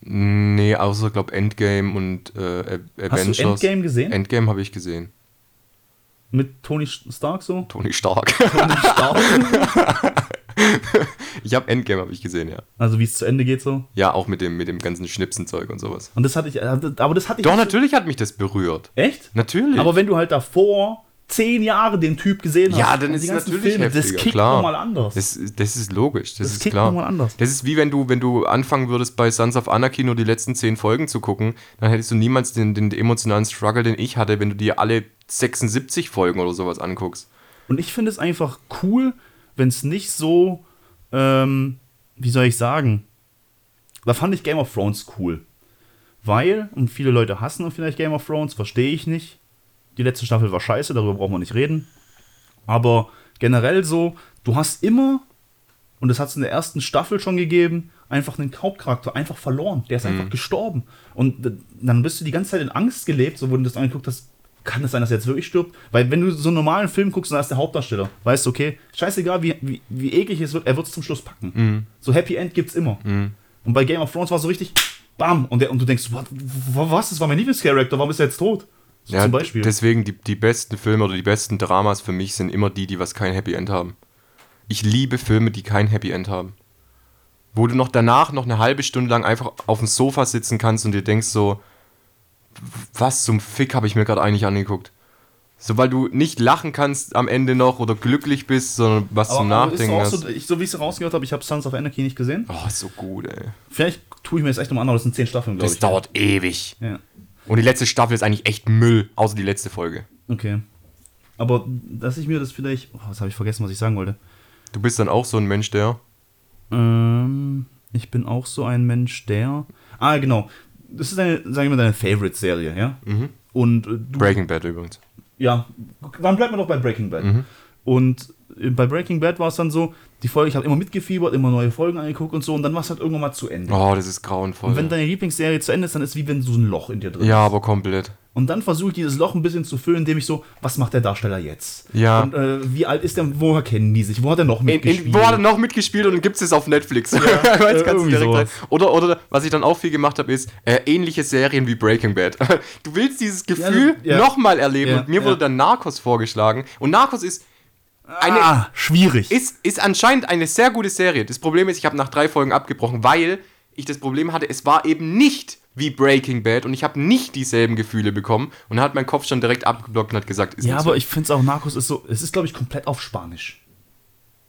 Nee, außer, glaube Endgame und äh, Avengers. Hast du Endgame gesehen? Endgame habe ich gesehen. Mit Tony Stark so? Tony Stark. Tony Stark. ich habe Endgame habe ich gesehen, ja. Also wie es zu Ende geht so. Ja, auch mit dem, mit dem ganzen Schnipsenzeug und sowas. Und das hatte ich, aber das hatte ich. Doch, natürlich hat mich das berührt. Echt? Natürlich. Aber wenn du halt davor zehn Jahre den Typ gesehen hast, ja, dann ist es natürlich Filme, heftiger, das kickt klar. nochmal anders. Das, das ist logisch, das, Das ist kickt klar. nochmal anders. Das ist wie wenn du, wenn du anfangen würdest, bei Sons of Anarchy nur die letzten zehn Folgen zu gucken, dann hättest du niemals den, den emotionalen Struggle, den ich hatte, wenn du dir alle 76 Folgen oder sowas anguckst. Und ich finde es einfach cool, wenn es nicht so, ähm, wie soll ich sagen, da fand ich Game of Thrones cool. Weil, und viele Leute hassen vielleicht Game of Thrones, verstehe ich nicht. Die letzte Staffel war scheiße, darüber brauchen wir nicht reden. Aber generell so, du hast immer, und das hat es in der ersten Staffel schon gegeben, einfach einen Hauptcharakter einfach verloren. Der ist einfach gestorben. Und dann bist du die ganze Zeit in Angst gelebt, so wo du das angeguckt hast, kann es sein, dass er jetzt wirklich stirbt? Weil wenn du so einen normalen Film guckst und da ist der Hauptdarsteller, weißt du, okay, scheißegal, wie, wie, wie eklig es wird, er wird es zum Schluss packen. So Happy End gibt's immer. Und bei Game of Thrones war es so richtig, bam, und, der, und du denkst, what, was, das war mein Lieblingscharakter, warum ist er jetzt tot? So Ja, zum Beispiel. Deswegen, die, die besten Filme oder die besten Dramas für mich sind immer die, die was kein Happy End haben. Ich liebe Filme, die kein Happy End haben. Wo du noch danach noch eine halbe Stunde lang einfach auf dem Sofa sitzen kannst und dir denkst so, was zum Fick habe ich mir gerade eigentlich angeguckt? So, weil du nicht lachen kannst am Ende noch oder glücklich bist, sondern was zum aber ist Nachdenken auch hast. so, ich, so wie ich es rausgehört habe, ich habe Sons of Anarchy nicht gesehen. oh, ist so gut, ey. Vielleicht tue ich mir jetzt echt nochmal an, aber das sind zehn Staffeln, glaube Das ich. dauert ewig. Ja, Und die letzte Staffel ist eigentlich echt Müll, außer die letzte Folge. okay. Aber dass ich mir das vielleicht. Oh, was habe ich vergessen, was ich sagen wollte? Du bist dann auch so ein Mensch, der. Ähm, ich bin auch so ein Mensch, der. Ah, genau. Das ist deine, sagen wir mal, deine Favorite-Serie, ja? Und äh, du. Breaking Bad übrigens. Ja, dann bleibt man doch bei Breaking Bad. Und bei Breaking Bad war es dann so, die Folge, ich habe immer mitgefiebert, immer neue Folgen angeguckt und so, und dann war es halt irgendwann mal zu Ende. Oh, das ist grauenvoll. Und wenn deine Lieblingsserie zu Ende ist, dann ist es wie wenn so ein Loch in dir drin ja, ist. aber komplett. Und dann versuche ich dieses Loch ein bisschen zu füllen, indem ich so, was macht der Darsteller jetzt? Ja. Und äh, wie alt ist der, woher kennen die sich? Wo hat er noch In, mitgespielt? in, wo hat er noch mitgespielt und dann gibt es es auf Netflix. Weißt, äh, sowas. rein. oder, oder was ich dann auch viel gemacht habe, ist äh, ähnliche Serien wie Breaking Bad. Du willst dieses Gefühl Ja, ja. nochmal erleben Ja, und mir ja. wurde dann Narcos vorgeschlagen. Und Narcos ist eine, ah, schwierig. ist, ist anscheinend eine sehr gute Serie. Das Problem ist, ich habe nach drei Folgen abgebrochen, weil ich das Problem hatte, es war eben nicht wie Breaking Bad und ich habe nicht dieselben Gefühle bekommen und hat mein Kopf schon direkt abgeblockt und hat gesagt, ist ja, aber so. ich finde es auch, Narcos ist so, es ist, glaube ich, komplett auf Spanisch.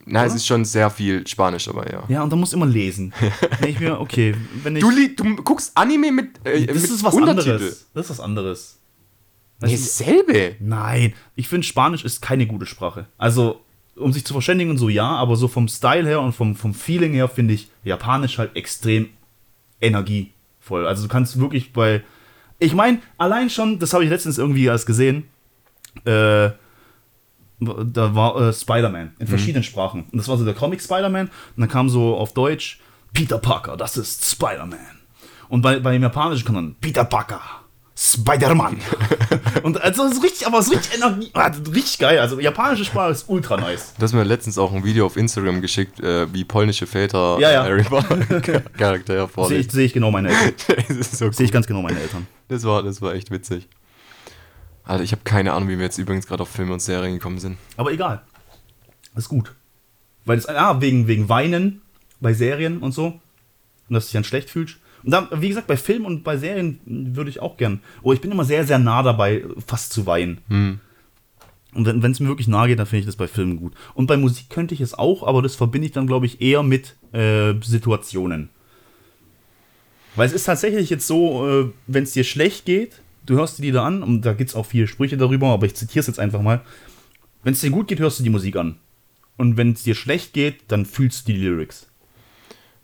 Na, es ist schon sehr viel Spanisch, aber ja. Ja, und da muss immer lesen. Denke ich mir, okay, wenn ich. Du, du guckst Anime mit, äh, das mit ist was Untertitel. anderes. Das ist was anderes. Nee, dasselbe. Nein, ich finde Spanisch ist keine gute Sprache. Also, um sich zu verständigen und so, ja, aber so vom Style her und vom, vom Feeling her finde ich Japanisch halt extrem energievoll. Also, du kannst wirklich bei. Ich meine, allein schon, das habe ich letztens irgendwie erst gesehen, äh, da war äh, Spider-Man in verschiedenen Sprachen. Und das war so der Comic Spider-Man. Und dann kam so auf Deutsch Peter Parker, das ist Spider-Man. Und bei, bei dem Japanischen kam dann Peter Parker, Spider-Man. und also es ist richtig, aber es ist richtig Energie, ah, richtig geil. Also japanische Sprache ist ultra nice. Du hast mir letztens auch ein Video auf Instagram geschickt, äh, wie polnische Väter Ja, ja. Harry Potter Charaktere Sehe ich, seh ich genau meine Eltern. das, so Sehe ich ganz genau meine Eltern. das, war, das war echt witzig. Alter, ich habe keine Ahnung, wie wir jetzt übrigens gerade auf Filme und Serien gekommen sind. Aber egal. Ist gut. Weil es, ah, wegen, wegen Weinen bei Serien und so. Und dass du dich dann schlecht fühlst. Und dann, wie gesagt, bei Filmen und bei Serien würde ich auch gern. Oh, ich bin immer sehr, sehr nah dabei, fast zu weinen. Hm. Und wenn es mir wirklich nahe geht, dann finde ich das bei Filmen gut. Und bei Musik könnte ich es auch, aber das verbinde ich dann, glaube ich, eher mit äh, Situationen. Weil es ist tatsächlich jetzt so, äh, wenn es dir schlecht geht, du hörst die Lieder an, und da gibt es auch viele Sprüche darüber, aber ich zitiere es jetzt einfach mal. Wenn es dir gut geht, hörst du die Musik an. Und wenn es dir schlecht geht, dann fühlst du die Lyrics.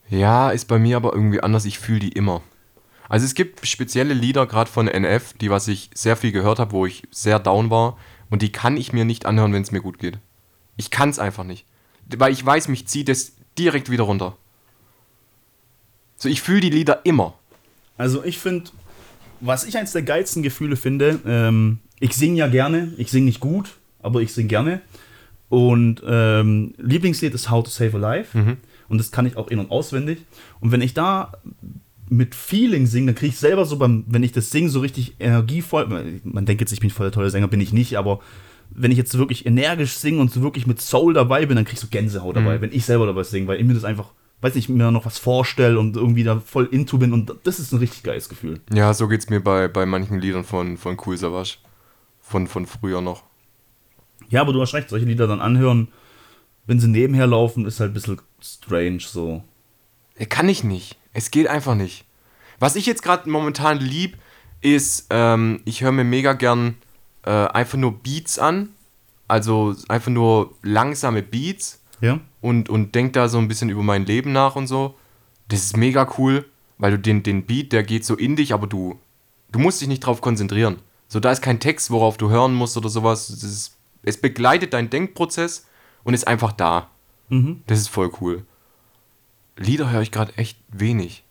Ja, ist bei mir aber irgendwie anders. Ich fühle die immer. Also es gibt spezielle Lieder, gerade von NF, die was ich sehr viel gehört habe, wo ich sehr down war. Und die kann ich mir nicht anhören, wenn es mir gut geht. Ich kann es einfach nicht. Weil ich weiß, mich zieht es direkt wieder runter. So, ich fühle die Lieder immer. Also ich finde, was ich eins der geilsten Gefühle finde, ähm, ich singe ja gerne, ich singe nicht gut, aber ich singe gerne. Und ähm, Lieblingslied ist How to Save a Life. Und das kann ich auch in- und auswendig. Und wenn ich da mit Feeling singe, dann kriege ich selber so beim, wenn ich das singe, so richtig energievoll. Man denkt jetzt, ich bin voll der tolle Sänger, bin ich nicht, aber wenn ich jetzt wirklich energisch singe und so wirklich mit Soul dabei bin, dann krieg ich so Gänsehaut dabei, Mhm. wenn ich selber dabei singe, weil ich mir das einfach, weiß nicht, mir noch was vorstelle und irgendwie da voll into bin und das ist ein richtig geiles Gefühl. Ja, so geht's mir bei, bei manchen Liedern von, von Cool Savage. Von, von früher noch. Ja, aber du hast recht, solche Lieder dann anhören, wenn sie nebenher laufen, ist halt ein bisschen strange so. Äh, Kann ich nicht. Es geht einfach nicht. Was ich jetzt gerade momentan lieb, ist, ähm, ich höre mir mega gern äh, einfach nur Beats an. Also einfach nur langsame Beats Ja? und, und denk da so ein bisschen über mein Leben nach und so. Das ist mega cool, weil du den, den Beat, der geht so in dich, aber du, du musst dich nicht drauf konzentrieren. So, da ist kein Text, worauf du hören musst oder sowas. Ist, es begleitet deinen Denkprozess und ist einfach da. Mhm. Das ist voll cool. Lieder höre ich gerade echt wenig.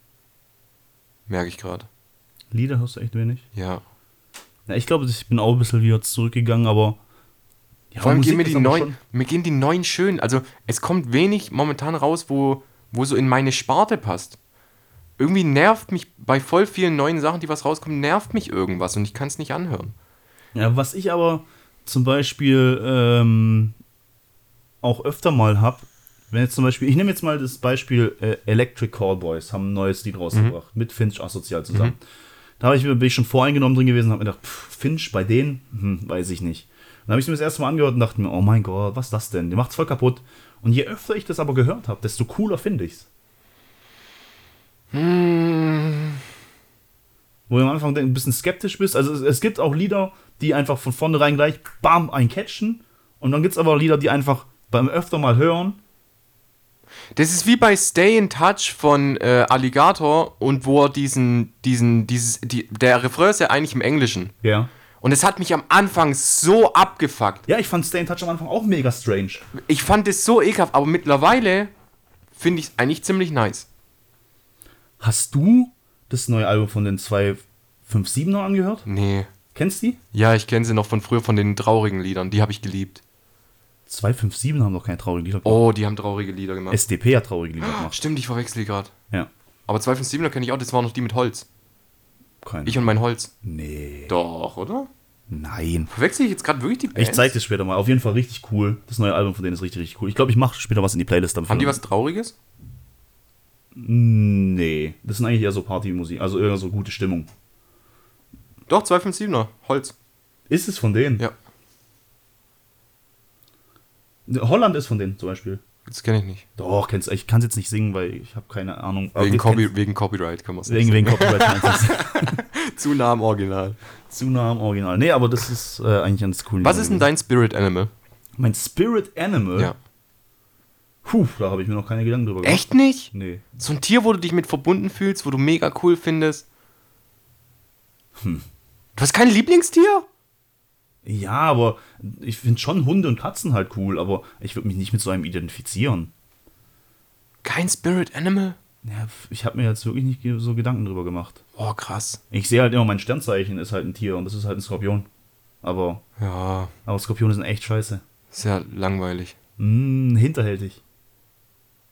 Merke ich gerade. Lieder hörst du echt wenig. Ja. Ja, ich glaube, ich bin auch ein bisschen wieder zurückgegangen, aber. Ja, Vor allem Musik gehen mir die neuen, mir gehen die neuen schön. Also es kommt wenig momentan raus, wo, wo so in meine Sparte passt. Irgendwie nervt mich bei voll vielen neuen Sachen, die was rauskommen, nervt mich irgendwas und ich kann es nicht anhören. Ja, was ich aber zum Beispiel ähm, auch öfter mal habe, wenn jetzt zum Beispiel, ich nehme jetzt mal das Beispiel äh, Electric Callboys, haben ein neues Lied rausgebracht, mit Finch asozial zusammen. Da habe ich, bin ich schon voreingenommen drin gewesen und habe mir gedacht, pff, Finch bei denen, hm, weiß ich nicht. Dann habe ich mir das erste Mal angehört und dachte mir, oh mein Gott, was ist das denn? Der macht's voll kaputt. Und je öfter ich das aber gehört habe, desto cooler finde ich's. Wo du am Anfang ein bisschen skeptisch bist. Also es, es gibt auch Lieder, die einfach von vornherein gleich bam ein catchen. Und dann gibt es aber Lieder, die einfach beim öfter mal hören. Das ist wie bei Stay in Touch von äh, Alligator und wo er diesen, diesen, dieses, die, der Refrain ist ja eigentlich im Englischen. Ja. Und es hat mich am Anfang so abgefuckt. Ja, ich fand Stay in Touch am Anfang auch mega strange. Ich fand es so ekelhaft, aber mittlerweile finde ich es eigentlich ziemlich nice. Hast du das neue Album von den 257er angehört? Nee. Kennst du die? Ja, ich kenne sie noch von früher, von den traurigen Liedern. Die habe ich geliebt. 257 haben doch keine traurigen Lieder gemacht. Oh, die haben traurige Lieder gemacht. SDP hat traurige Lieder gemacht. Stimmt, ich verwechsel die gerade. Ja. Aber 257er kenne ich auch, das waren noch die mit Holz. Keine. Ich und mein Holz. nee. Doch, oder? Nein. Verwechsel ich jetzt gerade wirklich die Bands? Ich zeig dir später mal. Auf jeden Fall richtig cool. Das neue Album von denen ist richtig, richtig cool. Ich glaube, ich mache später was in die Playlist dann. Haben die was Trauriges? Nee. Das sind eigentlich eher so Partymusik. Also eher so gute Stimmung. Doch, 257er. Holz. Ist es von denen? Ja, Holland ist von denen zum Beispiel. das kenne ich nicht. Doch, kennst Ich kann es jetzt nicht singen, weil ich habe keine Ahnung. Wegen, Copy, wegen Copyright kann man es wegen, wegen Copyright? Zu nah am Original. Zu nah am Original. Nee, aber das ist äh, eigentlich ganz cool. Was ist denn dein Spirit Animal? Mein Spirit Animal? Ja. Puh, da habe ich mir noch keine Gedanken drüber gemacht. Echt nicht? Nee. So ein Tier, wo du dich mit verbunden fühlst, wo du mega cool findest. Hm. Du hast kein Lieblingstier? Ja, aber ich finde schon Hunde und Katzen halt cool, aber ich würde mich nicht mit so einem identifizieren. Kein Spirit Animal? Ja, ich habe mir jetzt wirklich nicht so Gedanken drüber gemacht. Oh, krass. Ich sehe halt immer, mein Sternzeichen ist halt ein Tier und das ist halt ein Skorpion. Aber, Ja, aber Skorpione sind echt scheiße. sehr langweilig. Mm, hinterhältig.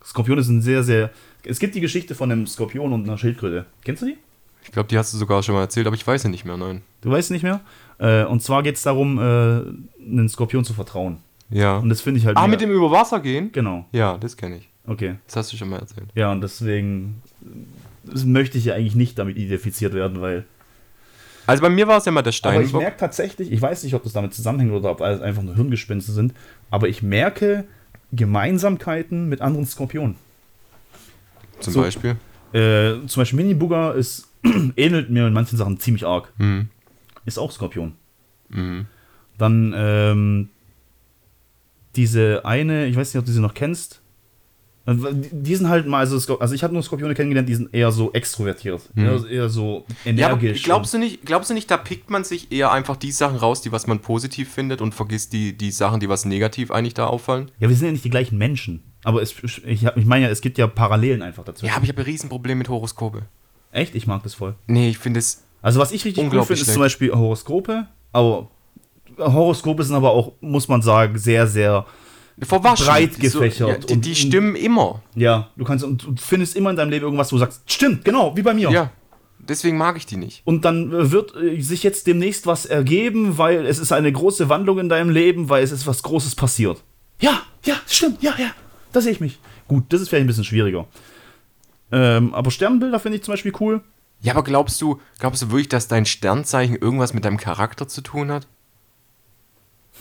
Skorpione sind sehr, sehr. Es gibt die Geschichte von einem Skorpion und einer Schildkröte. Kennst du die? Ich glaube, die hast du sogar schon mal erzählt, aber ich weiß sie nicht mehr, nein. Du weißt nicht mehr? Äh, und zwar geht es darum, äh, einen Skorpion zu vertrauen. Ja. Und das finde ich halt. Ah, mega- mit dem über Wasser gehen? Genau, Ja, das kenne ich. okay. Das hast du schon mal erzählt. Ja, und deswegen möchte ich ja eigentlich nicht damit identifiziert werden, weil. Also bei mir war es ja mal der Aber ich merke tatsächlich, ich weiß nicht, ob das damit zusammenhängt oder ob alles einfach nur Hirngespinste sind, aber ich merke Gemeinsamkeiten mit anderen Skorpionen. Zum so- Beispiel. Äh, zum Beispiel Mini-Booger ist, ähnelt mir in manchen Sachen ziemlich arg. Mhm. Ist auch Skorpion. Mhm. Dann ähm, diese eine, ich weiß nicht, ob du sie noch kennst. Äh, Die sind halt mal, also, also ich habe nur Skorpione kennengelernt, die sind eher so extrovertiert. Eher, eher so Ja, energisch. glaubst du, nicht, glaubst du nicht, da pickt man sich eher einfach die Sachen raus, die was man positiv findet und vergisst die, die Sachen, die was negativ eigentlich da auffallen? ja, wir sind ja nicht die gleichen Menschen. Aber es, ich, ich meine ja, es gibt ja Parallelen einfach dazu. Ja, aber ich habe ein Riesenproblem mit Horoskope. Echt? Ich mag das voll. Nee, ich finde es. Also was ich richtig cool finde, ist zum Beispiel Horoskope. Aber Horoskope sind aber auch, muss man sagen, sehr, sehr Verwaschen. Breit gefächert So, ja, die, die und- stimmen immer. Ja, du kannst und du findest immer in deinem Leben irgendwas, wo du sagst, stimmt, genau, wie bei mir. Ja. deswegen mag ich die nicht. Und dann wird äh, sich jetzt demnächst was ergeben, weil es ist eine große Wandlung in deinem Leben, weil es ist was Großes passiert. Ja, ja, stimmt, ja, ja. Da sehe ich mich. Gut, das ist vielleicht ein bisschen schwieriger. Ähm, aber Sternbilder finde ich zum Beispiel cool. Ja, aber glaubst du, glaubst du wirklich, dass dein Sternzeichen irgendwas mit deinem Charakter zu tun hat?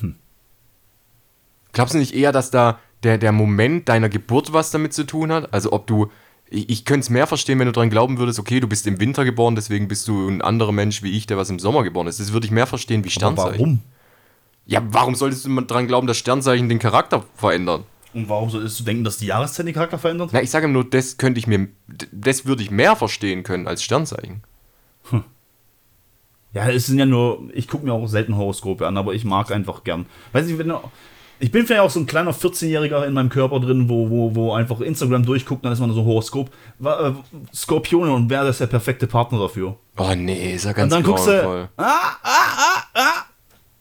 Hm. Glaubst du nicht eher, dass da der, der Moment deiner Geburt was damit zu tun hat? Also ob du, ich, ich könnte es mehr verstehen, wenn du daran glauben würdest, okay, du bist im Winter geboren, deswegen bist du ein anderer Mensch wie ich, der was im Sommer geboren ist. Das würde ich mehr verstehen wie Aber Sternzeichen. warum? Ja, warum solltest du daran glauben, dass Sternzeichen den Charakter verändern? Und warum solltest du denken, dass die Jahreszeit den Charakter verändert? Na, ich sage nur, das könnte ich mir, das würde ich mehr verstehen können als Sternzeichen. Ja, es sind ja nur, ich gucke mir auch selten Horoskope an, aber ich mag einfach gern. Weiß nicht, wenn du, ich bin vielleicht auch so ein kleiner 14-Jähriger in meinem Körper drin, wo, wo, wo einfach Instagram durchguckt, dann ist man so Horoskop. Wa- äh, Skorpione und wer ist der perfekte Partner dafür? Oh nee, ist ja ganz Und dann guckst grauenvoll. du, ah, ah, ah, ah,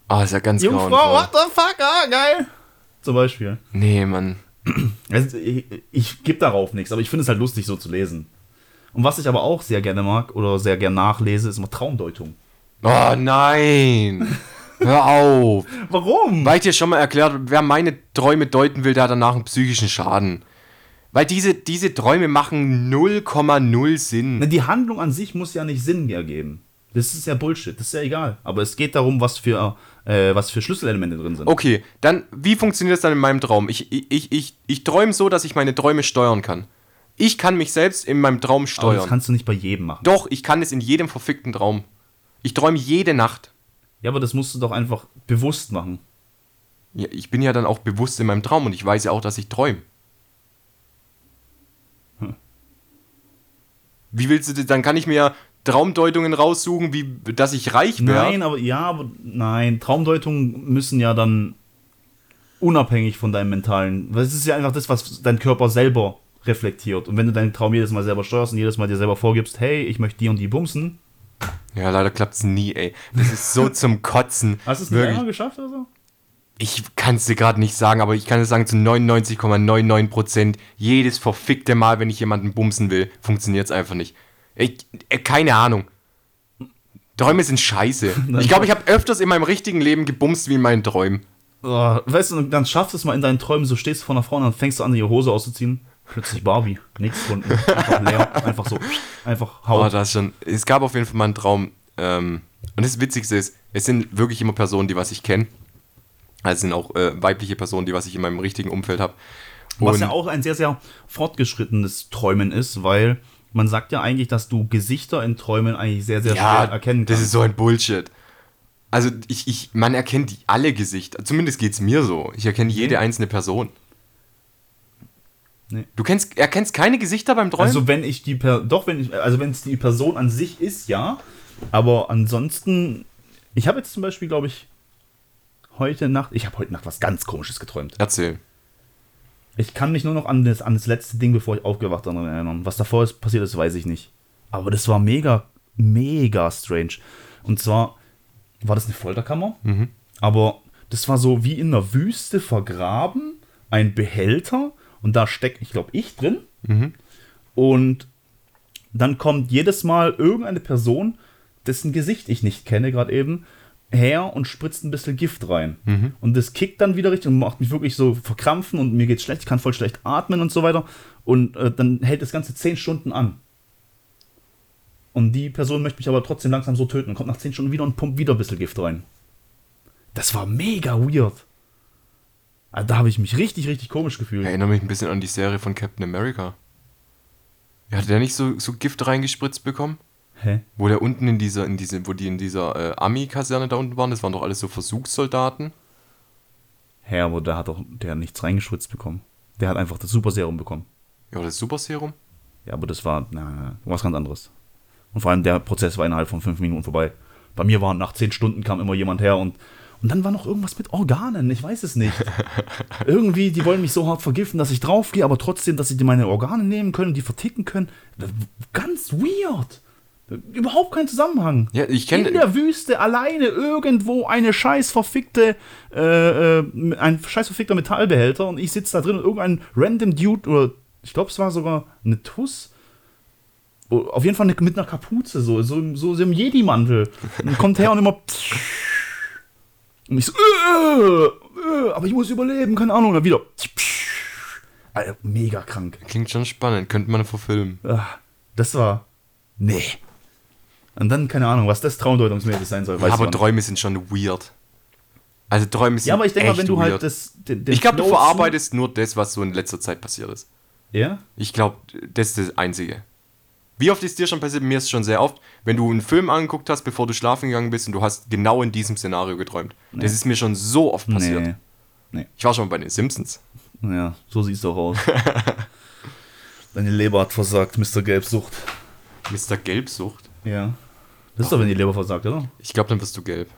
Ah, ist ja ganz Jungfrau, grauenvoll. what the fuck, ah, geil. Zum Beispiel. Nee, Mann. Also, ich ich gebe darauf nichts, aber ich finde es halt lustig, so zu lesen. Und was ich aber auch sehr gerne mag oder sehr gerne nachlese, ist immer Traumdeutung. Oh nein! Hör auf! Warum? Weil ich dir schon mal erklärt, wer meine Träume deuten will, der hat danach einen psychischen Schaden. Weil diese, diese Träume machen 0,0 Sinn. Na, die Handlung an sich muss ja nicht Sinn ergeben. Das ist ja Bullshit, das ist ja egal. Aber es geht darum, was für, äh, was für Schlüsselelemente drin sind. Okay, dann, wie funktioniert das dann in meinem Traum? Ich, ich, ich, ich, träume so, dass ich meine Träume steuern kann. Ich kann mich selbst in meinem Traum aber das steuern. kannst du nicht bei jedem machen. Doch, ich kann es in jedem verfickten Traum. Ich träume jede Nacht. Ja, aber das musst du doch einfach bewusst machen. Ja, ich bin ja dann auch bewusst in meinem Traum und ich weiß ja auch, dass ich träume. Hm. Wie willst du das? Dann kann ich mir ja Traumdeutungen raussuchen, wie dass ich reich wäre. Nein, aber ja, aber nein, Traumdeutungen müssen ja dann unabhängig von deinem mentalen, weil es ist ja einfach das, was dein Körper selber reflektiert. Und wenn du deinen Traum jedes Mal selber steuerst und jedes Mal dir selber vorgibst, hey, ich möchte die und die bumsen, Ja, leider klappt's nie, ey. Das ist so zum Kotzen. hast du es nicht einmal geschafft oder so? Ich kann es dir gerade nicht sagen, aber ich kann es sagen, zu 99,99% jedes verfickte Mal, wenn ich jemanden bumsen will, funktioniert es einfach nicht. Ich, äh, keine Ahnung. Träume sind scheiße. Ich glaube, ich habe öfters in meinem richtigen Leben gebumst wie in meinen Träumen. Oh, weißt du, dann schaffst du es mal in deinen Träumen, so stehst du vor einer Frau und dann fängst du an, ihre Hose auszuziehen. Plötzlich Barbie. Nichts gefunden. Einfach leer. Einfach so. Einfach Oh, Haut. das ist schon. Es gab auf jeden Fall mal einen Traum. Ähm, und das Witzigste ist, es sind wirklich immer Personen, die was ich kenne. Also es sind auch äh, weibliche Personen, die was ich in meinem richtigen Umfeld habe. Was ja auch ein sehr, sehr fortgeschrittenes Träumen ist, weil man sagt ja eigentlich, dass du Gesichter in Träumen eigentlich sehr, sehr ja, schwer erkennen das kannst. ist so ein Bullshit. Also ich, ich, man erkennt alle Gesichter. Zumindest geht es mir so. Ich erkenne jede einzelne Person. Nee. Du kennst, erkennst keine Gesichter beim Träumen? Also wenn ich die per doch wenn ich also wenn es die Person an sich ist, ja. Aber ansonsten, ich habe jetzt zum Beispiel, glaube ich, heute Nacht, ich habe heute Nacht was ganz Komisches geträumt. Erzähl. Ich kann mich nur noch an das, an das letzte Ding, bevor ich aufgewacht bin, erinnern. Was davor ist, passiert ist, weiß ich nicht. Aber das war mega, mega strange. Und zwar war das eine Folterkammer, aber das war so wie in einer Wüste vergraben, ein Behälter und da steckt, ich glaube, ich drin. Und dann kommt jedes Mal irgendeine Person, dessen Gesicht ich nicht kenne, gerade eben, her und spritzt ein bisschen Gift rein. Und das kickt dann wieder richtig und macht mich wirklich so verkrampfen und mir geht's schlecht, ich kann voll schlecht atmen und so weiter. Und äh, dann hält das Ganze 10 Stunden an. Und die Person möchte mich aber trotzdem langsam so töten und kommt nach 10 Stunden wieder und pumpt wieder ein bisschen Gift rein. Das war mega weird. Also da habe ich mich richtig, richtig komisch gefühlt. Erinnere mich ein bisschen an die Serie von Captain America. Hat der nicht so, so Gift reingespritzt bekommen? Hä? Wo der unten in dieser, in diese, wo die in dieser äh, Ami-Kaserne da unten waren, das waren doch alles so Versuchssoldaten. Hä, aber der hat doch der hat nichts reingeschwitzt bekommen. Der hat einfach das Super Serum bekommen. Ja, das Super-Serum? Ja, aber das war na, na, was ganz anderes. Und vor allem der Prozess war innerhalb von fünf Minuten vorbei. Bei mir waren nach zehn Stunden kam immer jemand her und und dann war noch irgendwas mit Organen, ich weiß es nicht. Irgendwie, die wollen mich so hart vergiften, dass ich draufgehe, aber trotzdem, dass sie die meine Organe nehmen können, die verticken können. Ganz weird. Überhaupt kein Zusammenhang. Ja, ich In kenne. der Wüste alleine irgendwo eine scheiß verfickte, äh, äh, ein scheiß verfickter Metallbehälter und ich sitze da drin und irgendein random Dude oder ich glaube es war sogar eine Tuss Auf jeden Fall eine- mit einer Kapuze, so, so, so, so im Jedi-Mantel. Und kommt her und immer. Und ich so, äh, äh, aber ich muss überleben, keine Ahnung. Und dann wieder. Alter, mega krank. Klingt schon spannend, könnte man verfilmen. Ah, Das war. Nee. Und dann, keine Ahnung, was das Traumdeutungsmäßig sein soll. Aber nicht. Träume sind schon weird. Also Träume sind Ja, aber ich denke mal, wenn du weird. halt das. Den, den Ich glaube, du verarbeitest nur das, was so in letzter Zeit passiert ist. Ja? Ich glaube, das ist das Einzige. Wie oft ist dir schon passiert? Mir ist es schon sehr oft, wenn du einen Film angeguckt hast, bevor du schlafen gegangen bist und du hast genau in diesem Szenario geträumt. Das ist mir schon so oft passiert. Nee. Ich war schon bei den Simpsons. Ja, so siehst du auch aus. Deine Leber hat versagt, Mr. Gelbsucht. Mr. Gelbsucht. Ja. Das ist doch, wenn die Leber versagt, oder? Ich glaube, dann wirst du gelb.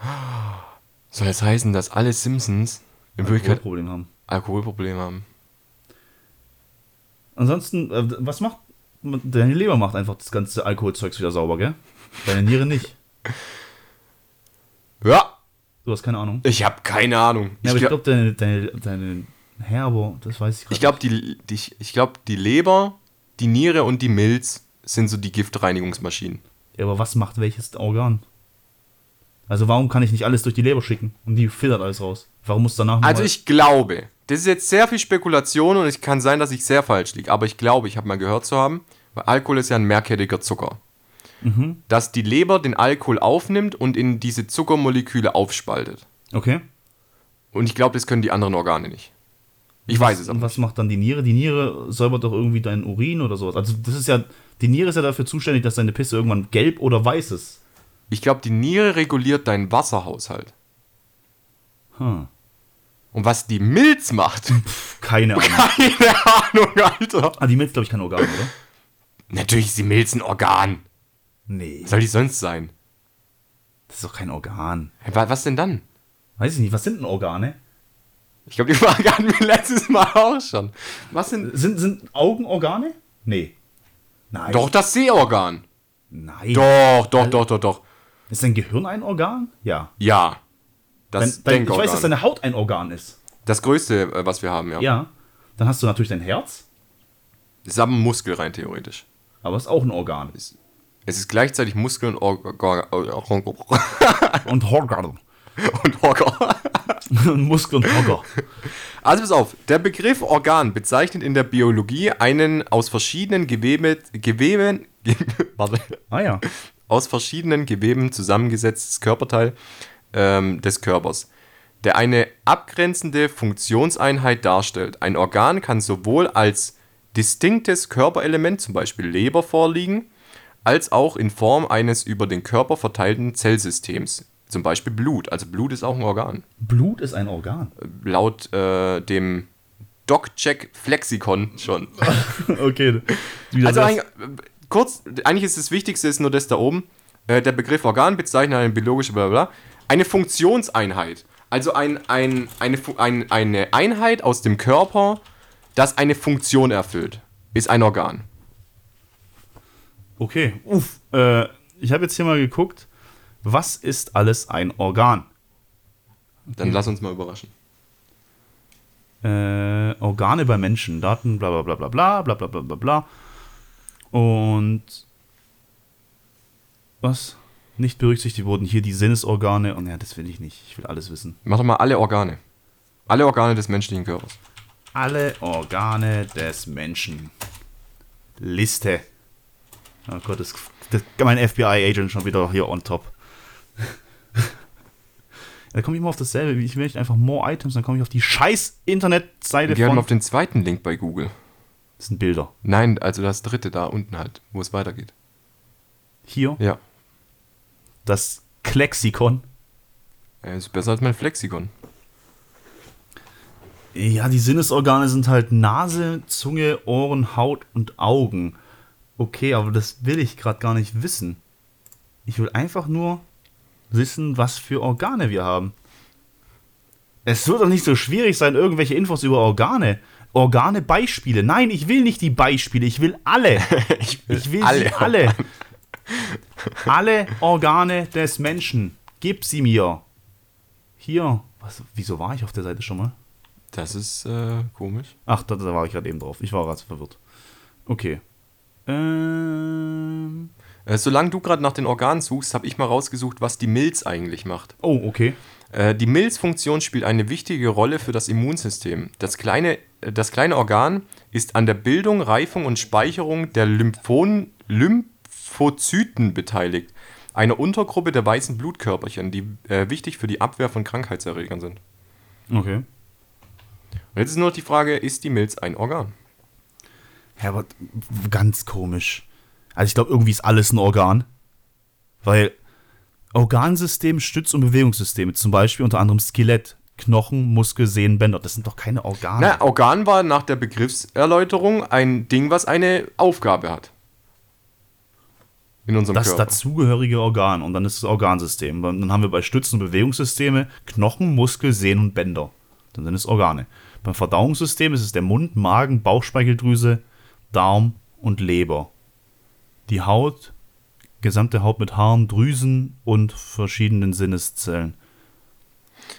Soll das heißen, dass alle Simpsons in Wirklichkeit Problem haben. Alkoholprobleme haben? Ansonsten, äh, was macht. Deine Leber macht einfach das ganze Alkoholzeugs wieder sauber, gell? Deine Niere nicht. Ja, Du hast keine Ahnung. ich habe keine Ahnung. Ja, aber ich gla- glaube, deine, deine, deine Herbe, das weiß ich gerade Ich glaube, die, die, ich glaub, die Leber, die Niere und die Milz sind so die Giftreinigungsmaschinen. Ja, aber was macht welches Organ? Also warum kann ich nicht alles durch die Leber schicken und die filtert alles raus? Warum muss danach Also ich glaube, das ist jetzt sehr viel Spekulation und es kann sein, dass ich sehr falsch liege, aber ich glaube, ich habe mal gehört zu haben, weil Alkohol ist ja ein mehrkettiger Zucker, Mhm. dass die Leber den Alkohol aufnimmt und in diese Zuckermoleküle aufspaltet. Okay. Und ich glaube, das können die anderen Organe nicht. Ich weiß es Und aber. was macht dann die Niere? Die Niere säubert doch irgendwie deinen Urin oder sowas. Also das ist ja, die Niere ist ja dafür zuständig, dass deine Pisse irgendwann gelb oder weiß ist. Ich glaube, die Niere reguliert deinen Wasserhaushalt. Hm. Und was die Milz macht, Keine Ahnung. keine Ahnung, Alter. ah, die Milz, glaube ich, kein Organ, oder? Natürlich ist die Milz ein Organ. Nee. Was soll die sonst sein? Das ist doch kein Organ. Was denn dann? Weiß ich nicht, was sind denn Organe? Ich glaube, die Frage hatten wir letztes Mal auch schon. Was sind. Sind, sind Augen Organe? Nee. Nein. Doch, das Sehorgan. Nein. Doch, doch, doch, doch, doch. Ist dein Gehirn ein Organ? Ja. Ja. Das Dein, dein, ich weiß, dass deine Haut ein Organ ist. das größte, äh, was wir haben, ja. Ja. Dann hast du natürlich dein Herz, Das ist aber ein Muskel rein theoretisch. aber ist auch ein Organ. Es ist gleichzeitig Muskel und Organ. Und Organ. und Organ. Muskel und Organ. Also pass auf, der Begriff Organ bezeichnet in der Biologie einen aus verschiedenen Gewebe, Geweben, warte, Ah ja. aus verschiedenen Geweben zusammengesetztes Körperteil ähm, des Körpers, der eine abgrenzende Funktionseinheit darstellt. Ein Organ kann sowohl als distinktes Körperelement, zum Beispiel Leber, vorliegen, als auch in Form eines über den Körper verteilten Zellsystems, zum Beispiel Blut. Also Blut ist auch ein Organ. Blut ist ein Organ. Laut äh, dem DocCheck Flexikon schon. Okay. Also eigentlich, äh, kurz, eigentlich ist das Wichtigste ist nur das da oben. Äh, der Begriff Organ bezeichnet eine biologische bla bla, bla, eine Funktionseinheit. Also ein, ein, eine, ein, eine Einheit aus dem Körper, das eine Funktion erfüllt, ist ein Organ. Okay, uff. Äh, ich habe jetzt hier mal geguckt, was ist alles ein Organ? Dann lass uns mal überraschen. Äh, Organe bei Menschen, Daten, bla bla bla bla bla bla bla bla bla bla. Und was? Nicht berücksichtigt wurden hier die Sinnesorgane. Und ja, das will ich nicht. Ich will alles wissen. Mach doch mal alle Organe. Alle Organe des menschlichen Körpers. Alle Organe des Menschen. Liste. Oh Gott, das, das mein FBI-Agent schon wieder hier on top. da komme ich immer auf dasselbe. Ich möchte einfach more Items, dann komme ich auf die scheiß Internetseite von. mal auf den zweiten Link bei Google. Das sind Bilder. Nein, also das dritte da unten halt, wo es weitergeht. Hier, Ja. das Klexikon. Äh, Ist besser als mein Flexikon. Ja, die Sinnesorgane sind halt Nase, Zunge, Ohren, Haut und Augen. Okay, aber das will ich gerade gar nicht wissen. Ich will einfach nur wissen, was für Organe wir haben. Es wird doch nicht so schwierig sein, irgendwelche Infos über Organe. Organe, Beispiele. Nein, ich will nicht die Beispiele, ich will alle. Ich will, Ich will alle. alle. alle Organe des Menschen. Gib sie mir. Hier. Was, wieso war ich auf der Seite schon mal? Das ist äh, komisch. Ach, da, da war ich gerade eben drauf. Ich war gerade verwirrt. Okay. Ähm. Äh, solange du gerade nach den Organen suchst, habe ich mal rausgesucht, was die Milz eigentlich macht. Oh, okay. Äh, die Milzfunktion spielt eine wichtige Rolle für das Immunsystem. Das kleine, äh, das kleine Organ ist an der Bildung, Reifung und Speicherung der Lymphon, Lymphozyten beteiligt, einer Untergruppe der weißen Blutkörperchen, die äh, wichtig für die Abwehr von Krankheitserregern sind. Okay. Und jetzt ist nur noch die Frage, ist die Milz ein Organ? Aber ganz komisch. Also ich glaube, irgendwie ist alles ein Organ. Weil Organsystem, Stütz- und Bewegungssysteme, zum Beispiel unter anderem Skelett, Knochen, Muskel, Sehnen, Bänder, das sind doch keine Organe. Na, Organ war nach der Begriffserläuterung ein Ding, was eine Aufgabe hat. In unserem das Körper. dazugehörige Organ und dann ist das Organsystem. Dann haben wir bei Stütz- und Bewegungssysteme Knochen, Muskel, Sehnen und Bänder. Dann sind es Organe. Beim Verdauungssystem ist es der Mund, Magen, Bauchspeicheldrüse, Darm und Leber. Die Haut, gesamte Haut mit Haaren, Drüsen und verschiedenen Sinneszellen.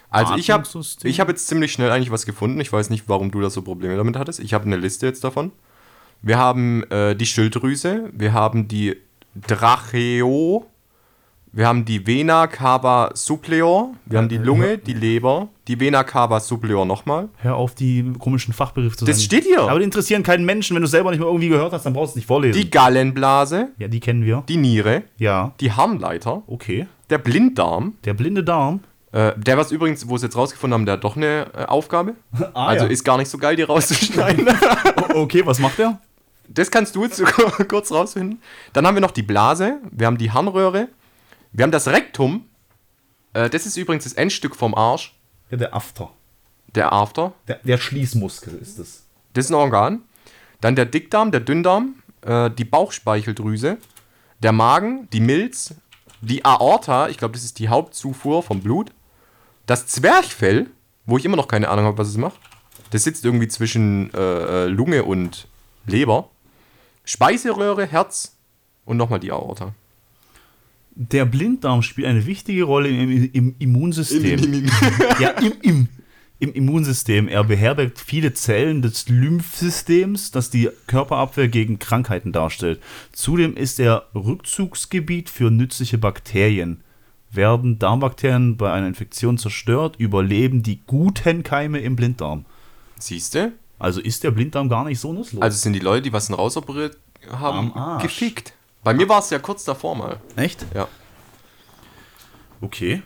Also ich habe ich hab jetzt ziemlich schnell eigentlich was gefunden. Ich weiß nicht, warum du da so Probleme damit hattest. Ich habe eine Liste jetzt davon. Wir haben äh, die Schilddrüse, wir haben die Tracheo, wir haben die Vena cava superior, wir haben die Lunge, die Leber, die Vena cava superior nochmal. Hör auf, die komischen Fachbegriffe zu Das sagen. steht hier. Aber die interessieren keinen Menschen. Wenn du selber nicht mal irgendwie gehört hast, dann brauchst du es nicht vorlesen. Die Gallenblase, ja, die kennen wir. die Niere, Ja, die Harnleiter, okay. der Blinddarm, Der blinde Darm. äh, der was übrigens, wo sie jetzt rausgefunden haben, der hat doch eine äh, Aufgabe. also ja. ist gar nicht so geil, die rauszuschneiden. Okay, was macht der? Das kannst du jetzt kurz rausfinden. Dann haben wir noch die Blase, wir haben die Harnröhre, wir haben das Rektum. Äh, das ist übrigens das Endstück vom Arsch, Ja, der After. der After. Der, der Schließmuskel ist es. Das ist ein Organ. Dann der Dickdarm, der Dünndarm, äh, die Bauchspeicheldrüse, der Magen, die Milz, die Aorta, ich glaube, das ist die Hauptzufuhr vom Blut, das Zwerchfell, wo ich immer noch keine Ahnung habe, was es macht. Das sitzt irgendwie zwischen äh, äh, Lunge und Leber. Speiseröhre, Herz und nochmal die Aorta. Der Blinddarm spielt eine wichtige Rolle im, im Immunsystem. ja, im, im, im Immunsystem. Er beherbergt viele Zellen des Lymphsystems, das die Körperabwehr gegen Krankheiten darstellt. Zudem ist er Rückzugsgebiet für nützliche Bakterien. Werden Darmbakterien bei einer Infektion zerstört, überleben die guten Keime im Blinddarm. Siehst du? Also ist der Blinddarm gar nicht so nutzlos. Also sind die Leute, die was rausoperiert haben, gefickt. Bei mir war es ja kurz davor mal. Echt? Ja. Okay.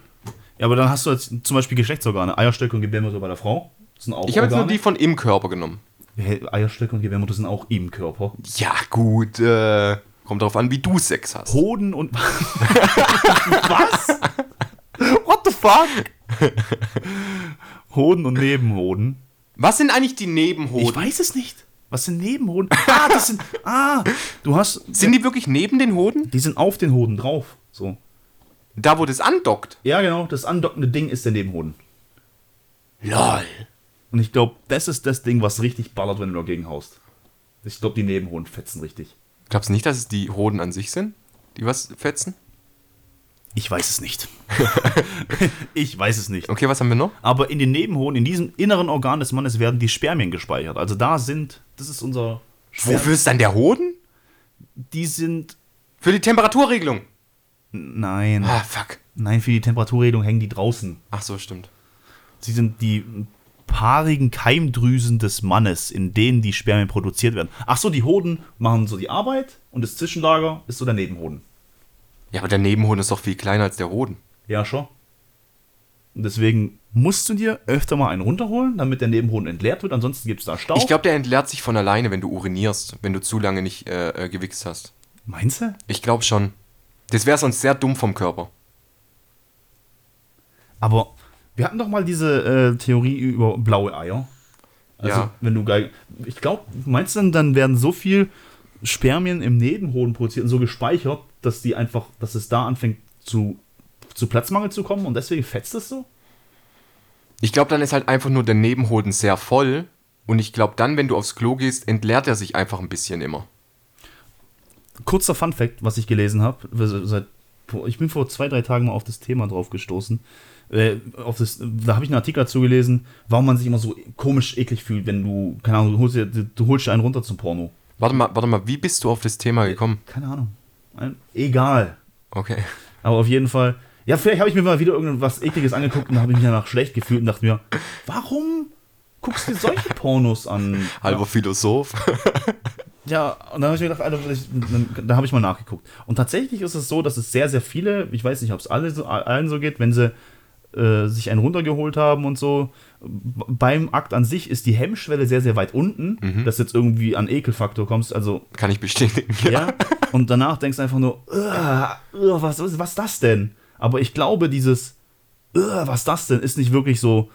Ja, aber dann hast du jetzt zum Beispiel Geschlechtsorgane. Eierstöcke und Gebärmutter bei der Frau. Sind auch Ich habe jetzt nur die von im Körper genommen. Hey, Eierstöcke und Gebärmutter sind auch im Körper. Ja, gut. Äh, kommt darauf an, wie du Sex hast. Hoden und. Was? What the fuck? Hoden und Nebenhoden. Was sind eigentlich die Ich Nebenhoden? weiß es nicht. Was sind Nebenhoden? Ah, das sind. Ah, du hast. Sind die wirklich neben den Hoden? Die sind auf den Hoden drauf. So. Da, wo das andockt? Ja, genau. Das andockende Ding ist der Nebenhoden. Lol. Und ich glaube, das ist das Ding, was richtig ballert, wenn du dagegen haust. Ich glaube, die Nebenhoden fetzen richtig. Glaubst du nicht, dass es die Hoden an sich sind, die was fetzen? Ich weiß es nicht. ich weiß es nicht. Okay, was haben wir noch? Aber in den Nebenhoden, in diesem inneren Organ des Mannes werden die Spermien gespeichert. Also da sind, das ist unser Sperm- Wofür ist dann der Hoden? Die sind, Für die Temperaturregelung. nein, Ah, fuck. nein, für die Temperaturregelung hängen die draußen. Ach so, stimmt. Sie sind die paarigen Keimdrüsen des Mannes, in denen die Spermien produziert werden. Ach so, die Hoden machen so die Arbeit und das Zwischenlager ist so der Nebenhoden. Ja, aber der Nebenhoden ist doch viel kleiner als der Hoden. Ja, schon. Und deswegen musst du dir öfter mal einen runterholen, damit der Nebenhoden entleert wird. Ansonsten gibt es da Staub. Ich glaube, der entleert sich von alleine, wenn du urinierst, wenn du zu lange nicht äh, äh, gewichst hast. Meinst du? Ich glaube schon. Das wäre sonst sehr dumm vom Körper. Aber wir hatten doch mal diese äh, Theorie über blaue Eier. Also, Ja. wenn du geil. Ich glaube, meinst du dann, dann werden so viel Spermien im Nebenhoden produziert und so gespeichert, dass die einfach, dass es da anfängt zu, zu Platzmangel zu kommen und deswegen fetzt es so? Ich glaube, dann ist halt einfach nur der Nebenhoden sehr voll. Und ich glaube, dann, wenn du aufs Klo gehst, entleert er sich einfach ein bisschen immer. Kurzer Fun-Fact, was ich gelesen habe. Ich bin vor zwei, drei Tagen mal auf das Thema drauf gestoßen. Äh, auf das, da habe ich einen Artikel dazu gelesen, warum man sich immer so komisch eklig fühlt, wenn du, keine Ahnung, du holst, dir, du holst dir einen runter zum Porno. Warte mal, warte mal, wie bist du auf das Thema gekommen? Keine Ahnung. Egal. Okay. Aber auf jeden Fall. Ja, vielleicht habe ich mir mal wieder irgendwas Ekliges angeguckt und habe ich mich danach schlecht gefühlt und dachte mir, warum guckst du solche Pornos an? Halber Philosoph. Ja, und dann habe ich mir gedacht, Alter, ich, dann, da habe ich mal nachgeguckt. Und tatsächlich ist es so, dass es sehr, sehr viele, ich weiß nicht, ob es alle so, allen so geht, wenn sie äh, sich einen runtergeholt haben und so, beim Akt an sich ist die Hemmschwelle sehr, sehr weit unten, dass du jetzt irgendwie an Ekelfaktor kommst. Also, Kann ich bestätigen. ja. Und danach denkst du einfach nur, "Ugh, ugh, was, was, was das denn? Aber ich glaube, dieses, "Ugh, was das denn, ist nicht wirklich so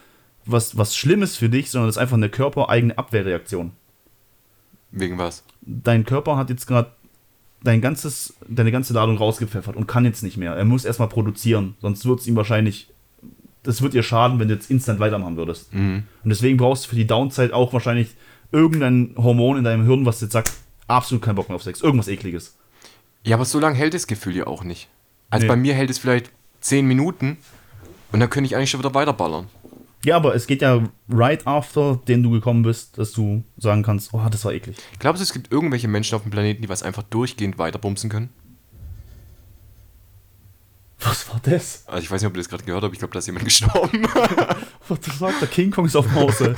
was, was Schlimmes für dich, sondern es ist einfach eine körpereigene Abwehrreaktion. Wegen was? Dein Körper hat jetzt gerade dein ganzes, deine ganze Ladung rausgepfeffert und kann jetzt nicht mehr. Er muss erstmal produzieren, sonst wird es ihm wahrscheinlich, das wird dir schaden, wenn du jetzt instant weitermachen würdest. Und deswegen brauchst du für die Downside auch wahrscheinlich irgendein Hormon in deinem Hirn, was jetzt sagt, absolut keinen Bock mehr auf Sex, irgendwas ekliges. Ja, aber so lange hält das Gefühl ja auch nicht. Also Nee. bei mir hält es vielleicht 10 Minuten und dann könnte ich eigentlich schon wieder weiterballern. Ja, aber es geht ja right after, den du gekommen bist, dass du sagen kannst, oh, das war eklig. Glaubst du, es gibt irgendwelche Menschen auf dem Planeten, die was einfach durchgehend weiterbumsen können? Was war das? Also ich weiß nicht, ob ihr das gerade gehört habt, ich glaube, da ist jemand gestorben. Was sagt der King Kong ist auf dem Hause.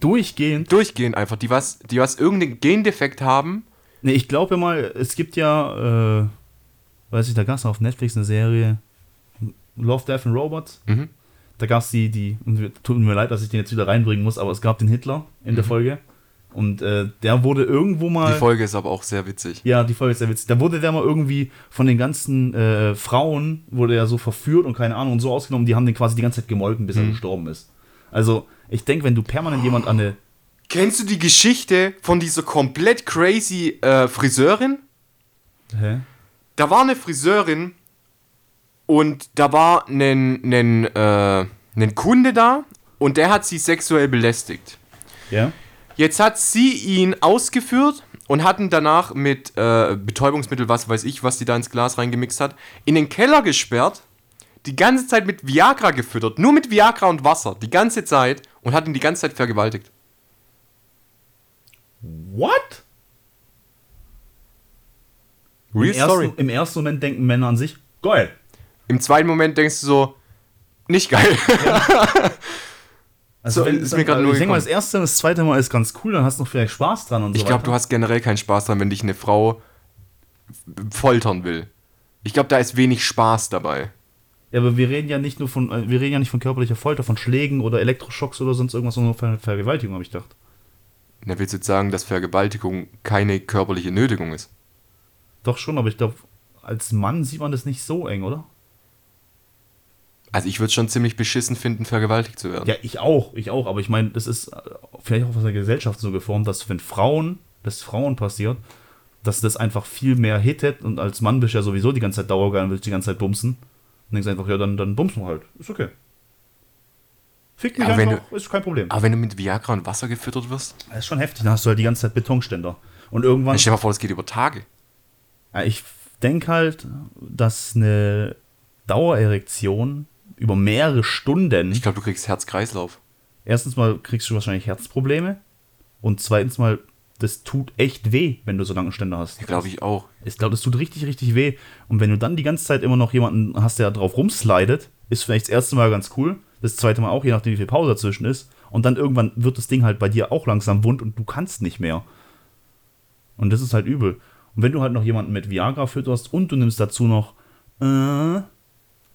Durchgehend. durchgehend einfach, die was, die was irgendeinen Gendefekt haben. Ne, ich glaube mal, es gibt ja, äh, weiß ich, da gab es auf Netflix eine Serie, Love, Death and Robots. Mhm. Da gab es die, die, und tut mir leid, dass ich den jetzt wieder reinbringen muss, aber es gab den Hitler in der Folge. Und äh, der wurde irgendwo mal. Die Folge ist aber auch sehr witzig. Ja, die Folge ist sehr witzig. Da wurde der mal irgendwie von den ganzen äh, Frauen, wurde er so verführt und keine Ahnung und so ausgenommen, die haben den quasi die ganze Zeit gemolken, bis er gestorben ist. Also, ich denke, wenn du permanent jemand an eine. Kennst du die Geschichte von dieser komplett crazy äh, Friseurin? Hä? Da war eine Friseurin und da war ein, ein, äh, ein Kunde da und der hat sie sexuell belästigt. Ja? Jetzt hat sie ihn ausgeführt und hat ihn danach mit äh, Betäubungsmittel, was weiß ich, was die da ins Glas reingemixt hat, in den Keller gesperrt, die ganze Zeit mit Viagra gefüttert, nur mit Viagra und Wasser, die ganze Zeit und hat ihn die ganze Zeit vergewaltigt. What? Real Im Story. ersten, Im ersten Moment denken Männer an sich, geil. Im zweiten Moment denkst du so, nicht geil. Also So, ist mir also nur ich denke mal, das erste und das zweite Mal ist ganz cool, dann hast du noch vielleicht Spaß dran und so Ich glaube, du hast generell keinen Spaß dran, wenn dich eine Frau foltern will. Ich glaube, da ist wenig Spaß dabei. Ja, aber wir reden ja nicht nur von, äh, wir reden ja nicht von körperlicher Folter, von Schlägen oder Elektroschocks oder sonst irgendwas, sondern von Ver Vergewaltigung, habe ich gedacht. Na, willst du jetzt sagen, dass Vergewaltigung keine körperliche Nötigung ist? Doch schon, aber ich glaube, als Mann sieht man das nicht so eng, oder? Also ich würde es schon ziemlich beschissen finden, vergewaltigt zu werden. Ja, ich auch, ich auch, aber ich meine, das ist äh, vielleicht auch aus der Gesellschaft so geformt, dass wenn Frauen, das Frauen passiert, dass das einfach viel mehr hittet und als Mann bist du ja sowieso die ganze Zeit dauergeil und willst die ganze Zeit bumsen. Und denkst einfach, ja, dann, dann bumsen wir halt. Ist okay. Fick mich Aber einfach, ist kein Problem. Aber wenn du mit Viagra und Wasser gefüttert wirst, Das ist schon heftig, dann hast du halt die ganze Zeit Betonständer. Und irgendwann, dann stell dir mal vor, das geht über Tage. Ich denke halt, dass eine Dauererektion über mehrere Stunden, Ich glaube, du kriegst Herz-Kreislauf. erstens mal kriegst du wahrscheinlich Herzprobleme und zweitens mal, das tut echt weh, wenn du so lange Ständer hast. Ja, glaube ich auch. Ich glaube, das tut richtig, richtig weh. Und wenn du dann die ganze Zeit immer noch jemanden hast, der drauf rumslidet, ist vielleicht das erste Mal ganz cool, das zweite Mal auch, je nachdem, wie viel Pause dazwischen ist. Und dann irgendwann wird das Ding halt bei dir auch langsam wund und du kannst nicht mehr. Und das ist halt übel. Und wenn du halt noch jemanden mit Viagra fütterst und du nimmst dazu noch, äh,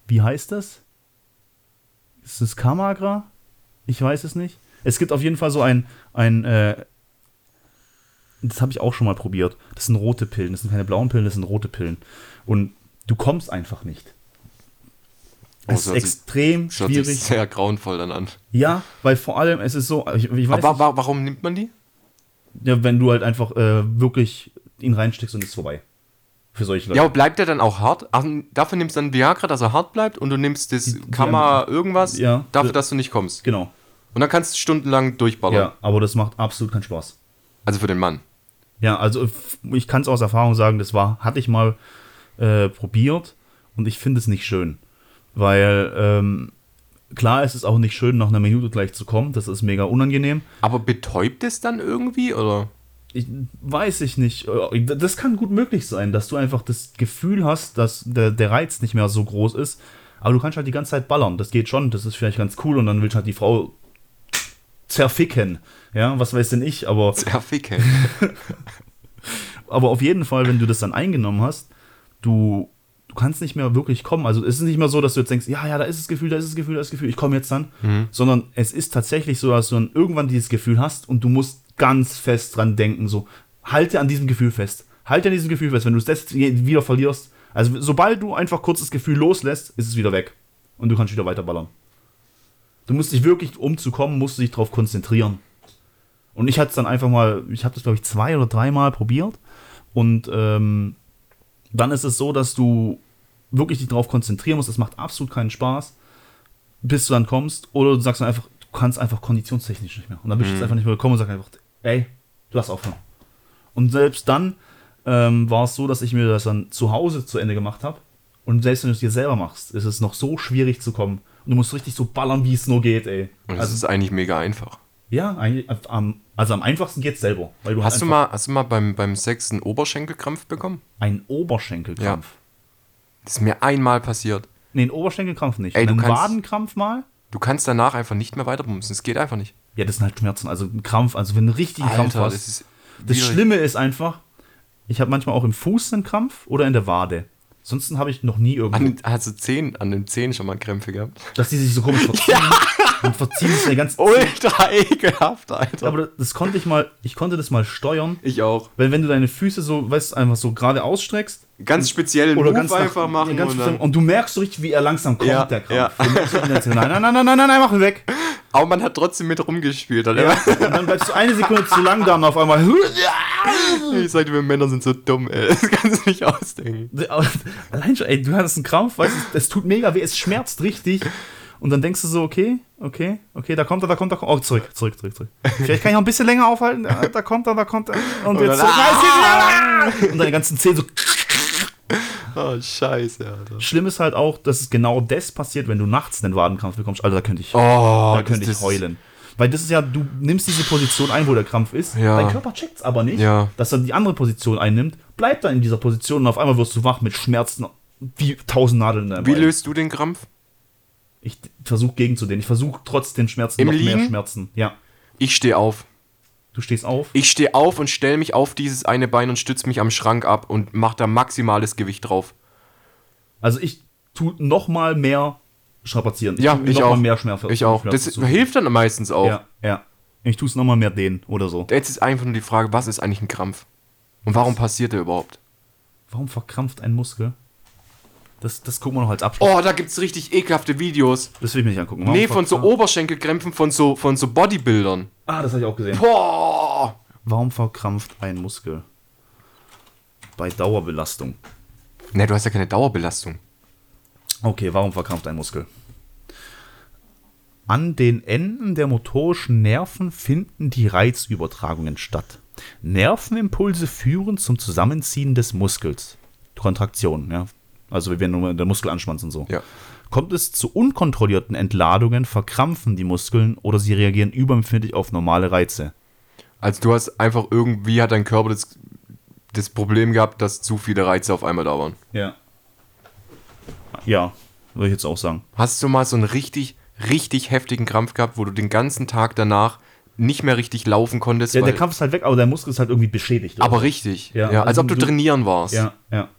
wie heißt das? Ist es Kamagra? Ich weiß es nicht. Es gibt auf jeden Fall so ein, ein äh, das habe ich auch schon mal probiert. Das sind rote Pillen. Das sind keine blauen Pillen, das sind rote Pillen. Und du kommst einfach nicht. Oh, Es ist sich- extrem Schaut sich schwierig. sehr grauenvoll dann an. Ja, weil vor allem es ist so, ich, ich Aber wa warum nimmt man die? ja, wenn du halt einfach äh, wirklich ihn reinsteckst und es ist vorbei. Für solche Leute. Ja, aber bleibt der dann auch hart? Ach, dafür nimmst du dann Viagra, dass er hart bleibt und du nimmst das Kammer irgendwas Ja. dafür, dass du nicht kommst. Genau. Und dann kannst du stundenlang durchballern. Ja, aber das macht absolut keinen Spaß. Also für den Mann. Ja, also ich kann es aus Erfahrung sagen, das war, hatte ich mal äh, probiert und ich finde es nicht schön. Weil, ähm, klar ist es auch nicht schön, nach einer Minute gleich zu kommen. Das ist mega unangenehm. Aber betäubt es dann irgendwie oder? Ich, weiß ich nicht. Das kann gut möglich sein, dass du einfach das Gefühl hast, dass der, der Reiz nicht mehr so groß ist. Aber du kannst halt die ganze Zeit ballern. Das geht schon. Das ist vielleicht ganz cool. Und dann willst du halt die Frau zerficken. Ja, was weiß denn ich, aber. Zerficken. aber auf jeden Fall, wenn du das dann eingenommen hast, du, du kannst nicht mehr wirklich kommen. Also es ist nicht mehr so, dass du jetzt denkst, ja, ja, da ist das Gefühl, da ist das Gefühl, da ist das Gefühl, ich komme jetzt dann. Mhm. Sondern es ist tatsächlich so, dass du dann irgendwann dieses Gefühl hast und du musst ganz fest dran denken, so, halte an diesem Gefühl fest. Halte an diesem Gefühl fest. Wenn du es das wieder verlierst, also sobald du einfach kurz das Gefühl loslässt, ist es wieder weg. Und du kannst wieder weiterballern. Du musst dich wirklich, um zu kommen, musst du dich darauf konzentrieren. Und ich hatte es dann einfach mal, ich habe das glaube ich zwei oder dreimal probiert. Und ähm, dann ist es so, dass du wirklich dich darauf konzentrieren musst. Es macht absolut keinen Spaß, bis du dann kommst. Oder du sagst dann einfach, du kannst einfach konditionstechnisch nicht mehr. Und dann bist du mhm. einfach nicht mehr gekommen und sagst einfach, ey, du hast aufhören. Und selbst dann ähm, war es so, dass ich mir das dann zu Hause zu Ende gemacht habe. Und selbst wenn du es dir selber machst, ist es noch so schwierig zu kommen. Und du musst richtig so ballern, wie es nur geht, ey. Und das also, ist eigentlich mega einfach. Ja, eigentlich, also am einfachsten geht es selber. Weil du hast, du mal, hast du mal beim, beim Sex einen Oberschenkelkrampf bekommen? Ein Oberschenkelkrampf? Ja. Das ist mir einmal passiert. Nee, ein Oberschenkelkrampf nicht. Ey, einen Wadenkrampf mal? Du kannst danach einfach nicht mehr weiterbumsen. Es geht einfach nicht. Ja, das sind halt Schmerzen. Also ein Krampf, also wenn du einen richtigen Alter, Krampf hast. Das, das Schlimme ist einfach, ich habe manchmal auch im Fuß einen Krampf oder in der Wade. Ansonsten habe ich noch nie irgendwo. An, hast du Zehen, an den Zehen schon mal Krämpfe gehabt? Dass die sich so komisch verziehen. ja. Und verziehen sich der ganze Ultra ekelhaft, Alter. Aber das konnte ich mal, ich konnte das mal steuern. Ich auch. Weil wenn du deine Füße so, weißt einfach so gerade ausstreckst. Ganz speziell oder ganz einfach nach, machen. Ganz und, und, du merkst so richtig, wie er langsam kommt, ja, der Krampf. Ja. nein, nein, nein, nein, nein, nein, mach ihn weg. Aber man hat trotzdem mit rumgespielt. Halt ja, und dann bleibst du eine Sekunde zu lang da und auf einmal. Ich sag dir, wir Männer sind so dumm, ey. Das kannst du nicht ausdenken. Allein schon, ey, du hast einen Krampf, weißt du, es tut mega weh, es schmerzt richtig. Und dann denkst du so, okay, okay, okay, da kommt er, da kommt er, oh, zurück, zurück, zurück, zurück. Vielleicht kann ich noch ein bisschen länger aufhalten. Da kommt er, da kommt er. Und, und jetzt dann, zurück. Und deine ganzen Zehen so. Oh, scheiße, Alter. Schlimm ist halt auch, dass es genau das passiert, wenn du nachts einen Wadenkrampf bekommst. Alter, da könnte ich, oh, da könnte ich heulen. Weil das ist ja, du nimmst diese Position ein, wo der Krampf ist. Ja. Dein Körper checkt es aber nicht, ja. dass er die andere Position einnimmt, bleibt dann in dieser Position und auf einmal wirst du wach mit Schmerzen wie tausend Nadeln in deinem Wie Bein. löst du den Krampf? Ich versuche gegenzudehnen. Ich versuche trotz den Schmerzen Im noch Liegen? mehr Schmerzen. Ja. Ich stehe auf. Du stehst auf? Ich stehe auf und stelle mich auf dieses eine Bein und stütze mich am Schrank ab und mache da maximales Gewicht drauf. Also ich tue noch mal mehr strapazieren. Ich ja, ich noch auch. Mal mehr Schmerz, ich auch. Das hilft dann meistens auch. Ja, ja. Ich tue es noch mal mehr dehnen oder so. Jetzt ist einfach nur die Frage, was ist eigentlich ein Krampf? Und warum passiert der überhaupt? Warum verkrampft ein Muskel? Das, das gucken wir noch als Abschluss. Oh, da gibt es richtig ekelhafte Videos. Das will ich mir nicht angucken. Warum nee, von so Oberschenkelkrämpfen von so, von so Bodybuildern. Ah, das habe ich auch gesehen. Boah! Warum verkrampft ein Muskel? Bei Dauerbelastung. Ne, du hast ja keine Dauerbelastung. Okay, warum verkrampft ein Muskel? An den Enden der motorischen Nerven finden die Reizübertragungen statt. Nervenimpulse führen zum Zusammenziehen des Muskels. Kontraktion, ja. Also wenn der Muskel anspannt und so. Ja. Kommt es zu unkontrollierten Entladungen, verkrampfen die Muskeln oder sie reagieren überempfindlich auf normale Reize. Also du hast einfach irgendwie hat dein Körper das, das Problem gehabt, dass zu viele Reize auf einmal da waren. Ja. Ja, würde ich jetzt auch sagen. Hast du mal so einen richtig, richtig heftigen Krampf gehabt, wo du den ganzen Tag danach nicht mehr richtig laufen konntest? Ja, der Krampf ist halt weg, aber der Muskel ist halt irgendwie beschädigt. Oder? Aber richtig. Ja, ja als also ob du, du trainieren warst. Ja, ja.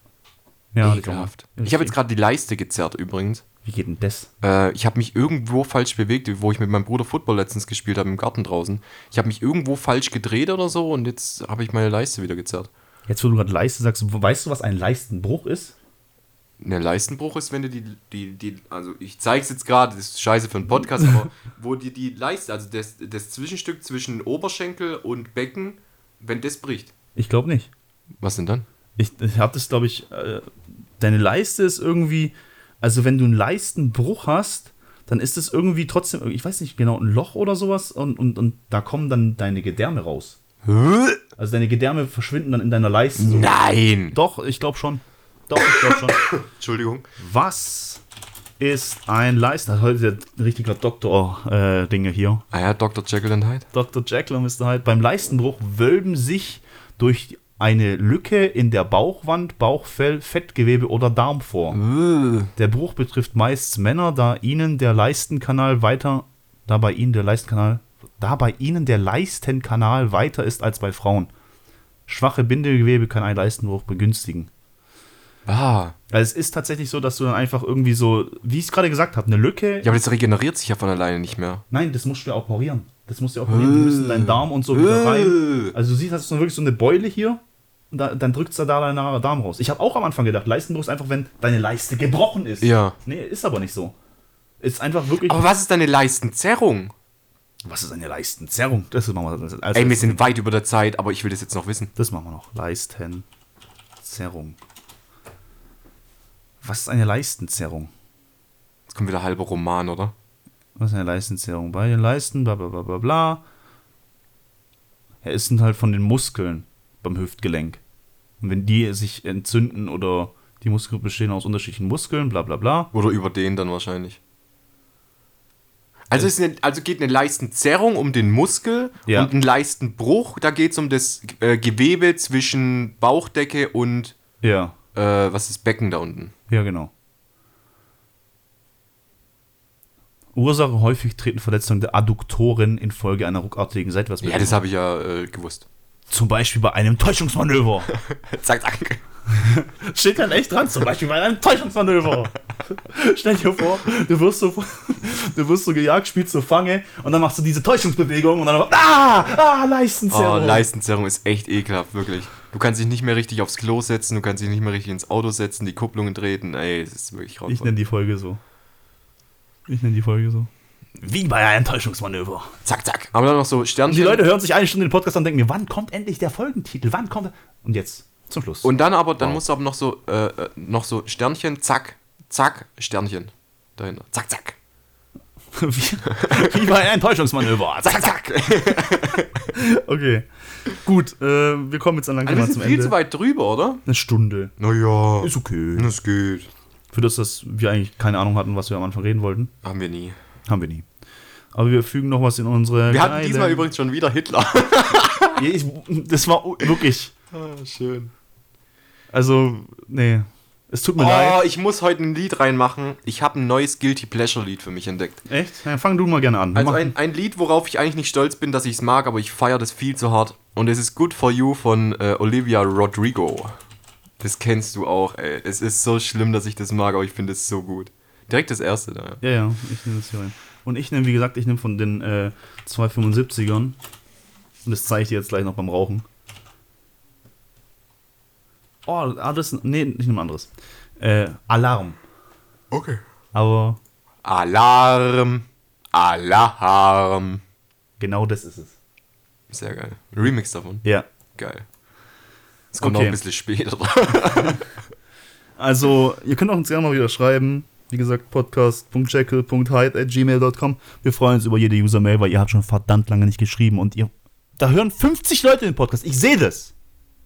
Ja, Ekelhaft. Ich habe jetzt gerade die Leiste gezerrt übrigens. Wie geht denn das? Äh, ich habe mich irgendwo falsch bewegt, wo ich mit meinem Bruder Football letztens gespielt habe im Garten draußen. Ich habe mich irgendwo falsch gedreht oder so und jetzt habe ich meine Leiste wieder gezerrt. Jetzt, wo du gerade Leiste sagst, weißt du, was ein Leistenbruch ist? Ne, Leistenbruch ist, wenn du die, die, die also ich zeige es jetzt gerade, das ist scheiße für einen Podcast, aber wo dir die Leiste, also das, das Zwischenstück zwischen Oberschenkel und Becken, wenn das bricht. Ich glaube nicht. Was denn dann? Ich, ich habe das, glaube ich, äh, deine Leiste ist irgendwie, also wenn du einen Leistenbruch hast, dann ist es irgendwie trotzdem, ich weiß nicht genau, ein Loch oder sowas und, und, und da kommen dann deine Gedärme raus. Also deine Gedärme verschwinden dann in deiner Leiste. So. Nein! Doch, ich glaube schon. Doch, ich glaube schon. Entschuldigung. Was ist ein Leisten? Heute der richtige Doktor-Dinge äh, hier. Ah ja, Dr. Jekyll und Hyde. Dr. Jekyll und Mr. Hyde. Beim Leistenbruch wölben sich durch eine Lücke in der Bauchwand, Bauchfell, Fettgewebe oder Darm vor. Der Bruch betrifft meist Männer, da ihnen der Leistenkanal weiter, da bei ihnen der Leistenkanal, da bei ihnen der Leistenkanal weiter ist als bei Frauen. Schwache Bindegewebe kann einen Leistenbruch begünstigen. Ah. Also es ist tatsächlich so, dass du dann einfach irgendwie so, wie ich es gerade gesagt habe, eine Lücke. Ja, aber das regeneriert sich ja von alleine nicht mehr. Nein, das musst du ja operieren. Das musst du ja operieren. Die müssen deinen Darm und so wieder rein. Also du siehst, hast du wirklich so eine Beule hier da, dann drückt da deinen Darm raus. Ich habe auch am Anfang gedacht, Leistenbruch ist einfach, wenn deine Leiste gebrochen ist. Ja. Nee, ist aber nicht so. Ist einfach wirklich. Aber was ist deine Leistenzerrung? was ist eine Leistenzerrung? Das machen wir. Also Ey, wir sind weit über der Zeit, aber ich will das jetzt noch wissen. das machen wir noch. Leistenzerrung. Was ist eine Leistenzerrung? Jetzt kommt wieder halber Roman, oder? Was ist eine Leistenzerrung? Bei den Leisten, bla bla bla bla bla. Ja, sind halt von den Muskeln beim Hüftgelenk. Und wenn die sich entzünden oder die Muskeln bestehen aus unterschiedlichen Muskeln, bla bla bla. Oder über den dann wahrscheinlich. Also, eine, also geht eine Leistenzerrung um den Muskel Ja. und ein Leistenbruch, da geht es um das äh, Gewebe zwischen Bauchdecke und Ja, äh, was ist Becken da unten. ja, genau. Ursache häufig treten Verletzungen der Adduktoren infolge einer ruckartigen Seitwärtsbewegung. Ja, das habe ich ja äh, gewusst. Zum Beispiel bei einem Täuschungsmanöver. zack, zack. Steht dann echt dran, zum Beispiel bei einem Täuschungsmanöver. Stell dir vor, du wirst so, du wirst so gejagt, spielst so Fange und dann machst du diese Täuschungsbewegung und dann ah, ah, Oh, Leistenzerrung. Leistenzerrung ist echt ekelhaft, wirklich. Du kannst dich nicht mehr richtig aufs Klo setzen, du kannst dich nicht mehr richtig ins Auto setzen, die Kupplungen treten. Ey, es ist wirklich ich grauenvoll. nenne die Folge so. Ich nenne die Folge so. Wie bei einem Täuschungsmanöver. Zack, zack. Aber dann noch so Sternchen. die Leute hören sich eine Stunde den Podcast an und denken mir, wann kommt endlich der Folgentitel? Wann kommt er? Und jetzt, zum Schluss. Und dann aber, dann Wow. musst du aber noch so, äh, äh, noch so Sternchen, zack, zack, Sternchen. Dahinter. Zack, zack. wie, wie bei einem Täuschungsmanöver. Zack, zack. Okay. Gut, äh, wir kommen jetzt dann langsam Also wir mal sind zum viel Ende. zu weit drüber, oder? Eine Stunde. Naja. Ist okay. Das geht. Für das, dass wir eigentlich keine Ahnung hatten, was wir am Anfang reden wollten. Haben wir nie. Haben wir nie. Aber wir fügen noch was in unsere. Wir hatten geile- diesmal übrigens schon wieder Hitler. Ich, das war wirklich. Ah, schön. Also, nee. Es tut mir Oh, leid. ich muss heute ein Lied reinmachen. Ich habe ein neues Guilty Pleasure Lied für mich entdeckt. Echt? Ja, fang du mal gerne an. Also ein, ein Lied, worauf ich eigentlich nicht stolz bin, dass ich es mag, aber ich feiere das viel zu hart. Und es ist Good For You von äh, Olivia Rodrigo. Das kennst du auch, ey. Es ist so schlimm, dass ich das mag, aber ich finde es so gut. Direkt das erste da. ja, ja, ich nehme das hier rein. Und ich nehme, wie gesagt, ich nehme von den äh, 275ern. Und das zeige ich dir jetzt gleich noch beim Rauchen. Oh, ah, das. Nee, ich nehme ein anderes. Äh, Alarm. Okay. Aber Alarm. Alarm. genau das ist es. Sehr geil. Remix davon. Ja. Geil. Es kommt Okay. noch ein bisschen später. Also, ihr könnt auch uns gerne mal wieder schreiben. Wie gesagt, podcast.jekyll.hyde.gmail.com. Wir freuen uns über jede User-Mail, weil ihr habt schon verdammt lange nicht geschrieben und ihr. Da hören 50 Leute den Podcast. Ich sehe das.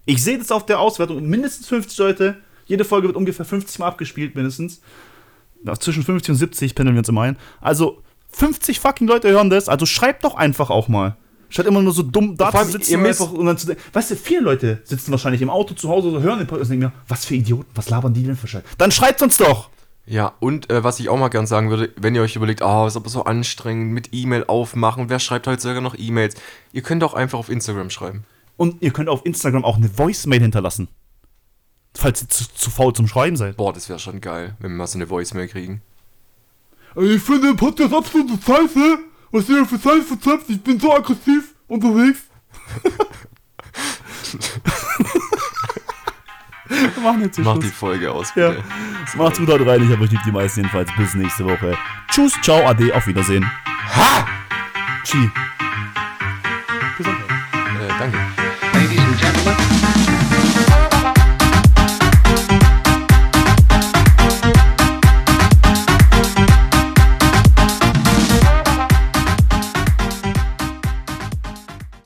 Ich sehe das auf der Auswertung. Mindestens 50 Leute. Jede Folge wird ungefähr 50 Mal abgespielt, mindestens. Zwischen 50 und 70 pendeln wir uns immer ein. Also, 50 fucking Leute hören das. Also, schreibt doch einfach auch mal. Statt immer nur so dumm da zu sitzen und einfach und dann zu denken, weißt du, viele Leute sitzen wahrscheinlich im Auto zu Hause oder hören den Podcast und denken mir, was für Idioten, was labern die denn für Scheiße? Dann schreibt uns doch! Ja, und äh, was ich auch mal gern sagen würde, wenn ihr euch überlegt, oh, ist aber so anstrengend mit E-Mail aufmachen, wer schreibt heutzutage noch E-Mails? Ihr könnt auch einfach auf Instagram schreiben. Und ihr könnt auf Instagram auch eine Voicemail hinterlassen. Falls ihr zu, zu faul zum Schreiben seid. Boah, das wäre schon geil, wenn wir mal so eine Voicemail kriegen. Ich finde den Podcast absolut scheiße. Was ihr für Scheiße verzapft, ich bin so aggressiv unterwegs. Wir machen jetzt Mach die Folge aus, Ja. bitte. Macht's gut, haut rein. Ich habe lieb, die meisten jedenfalls. Bis nächste Woche. Tschüss, ciao, ade, auf Wiedersehen. Ha! Chi.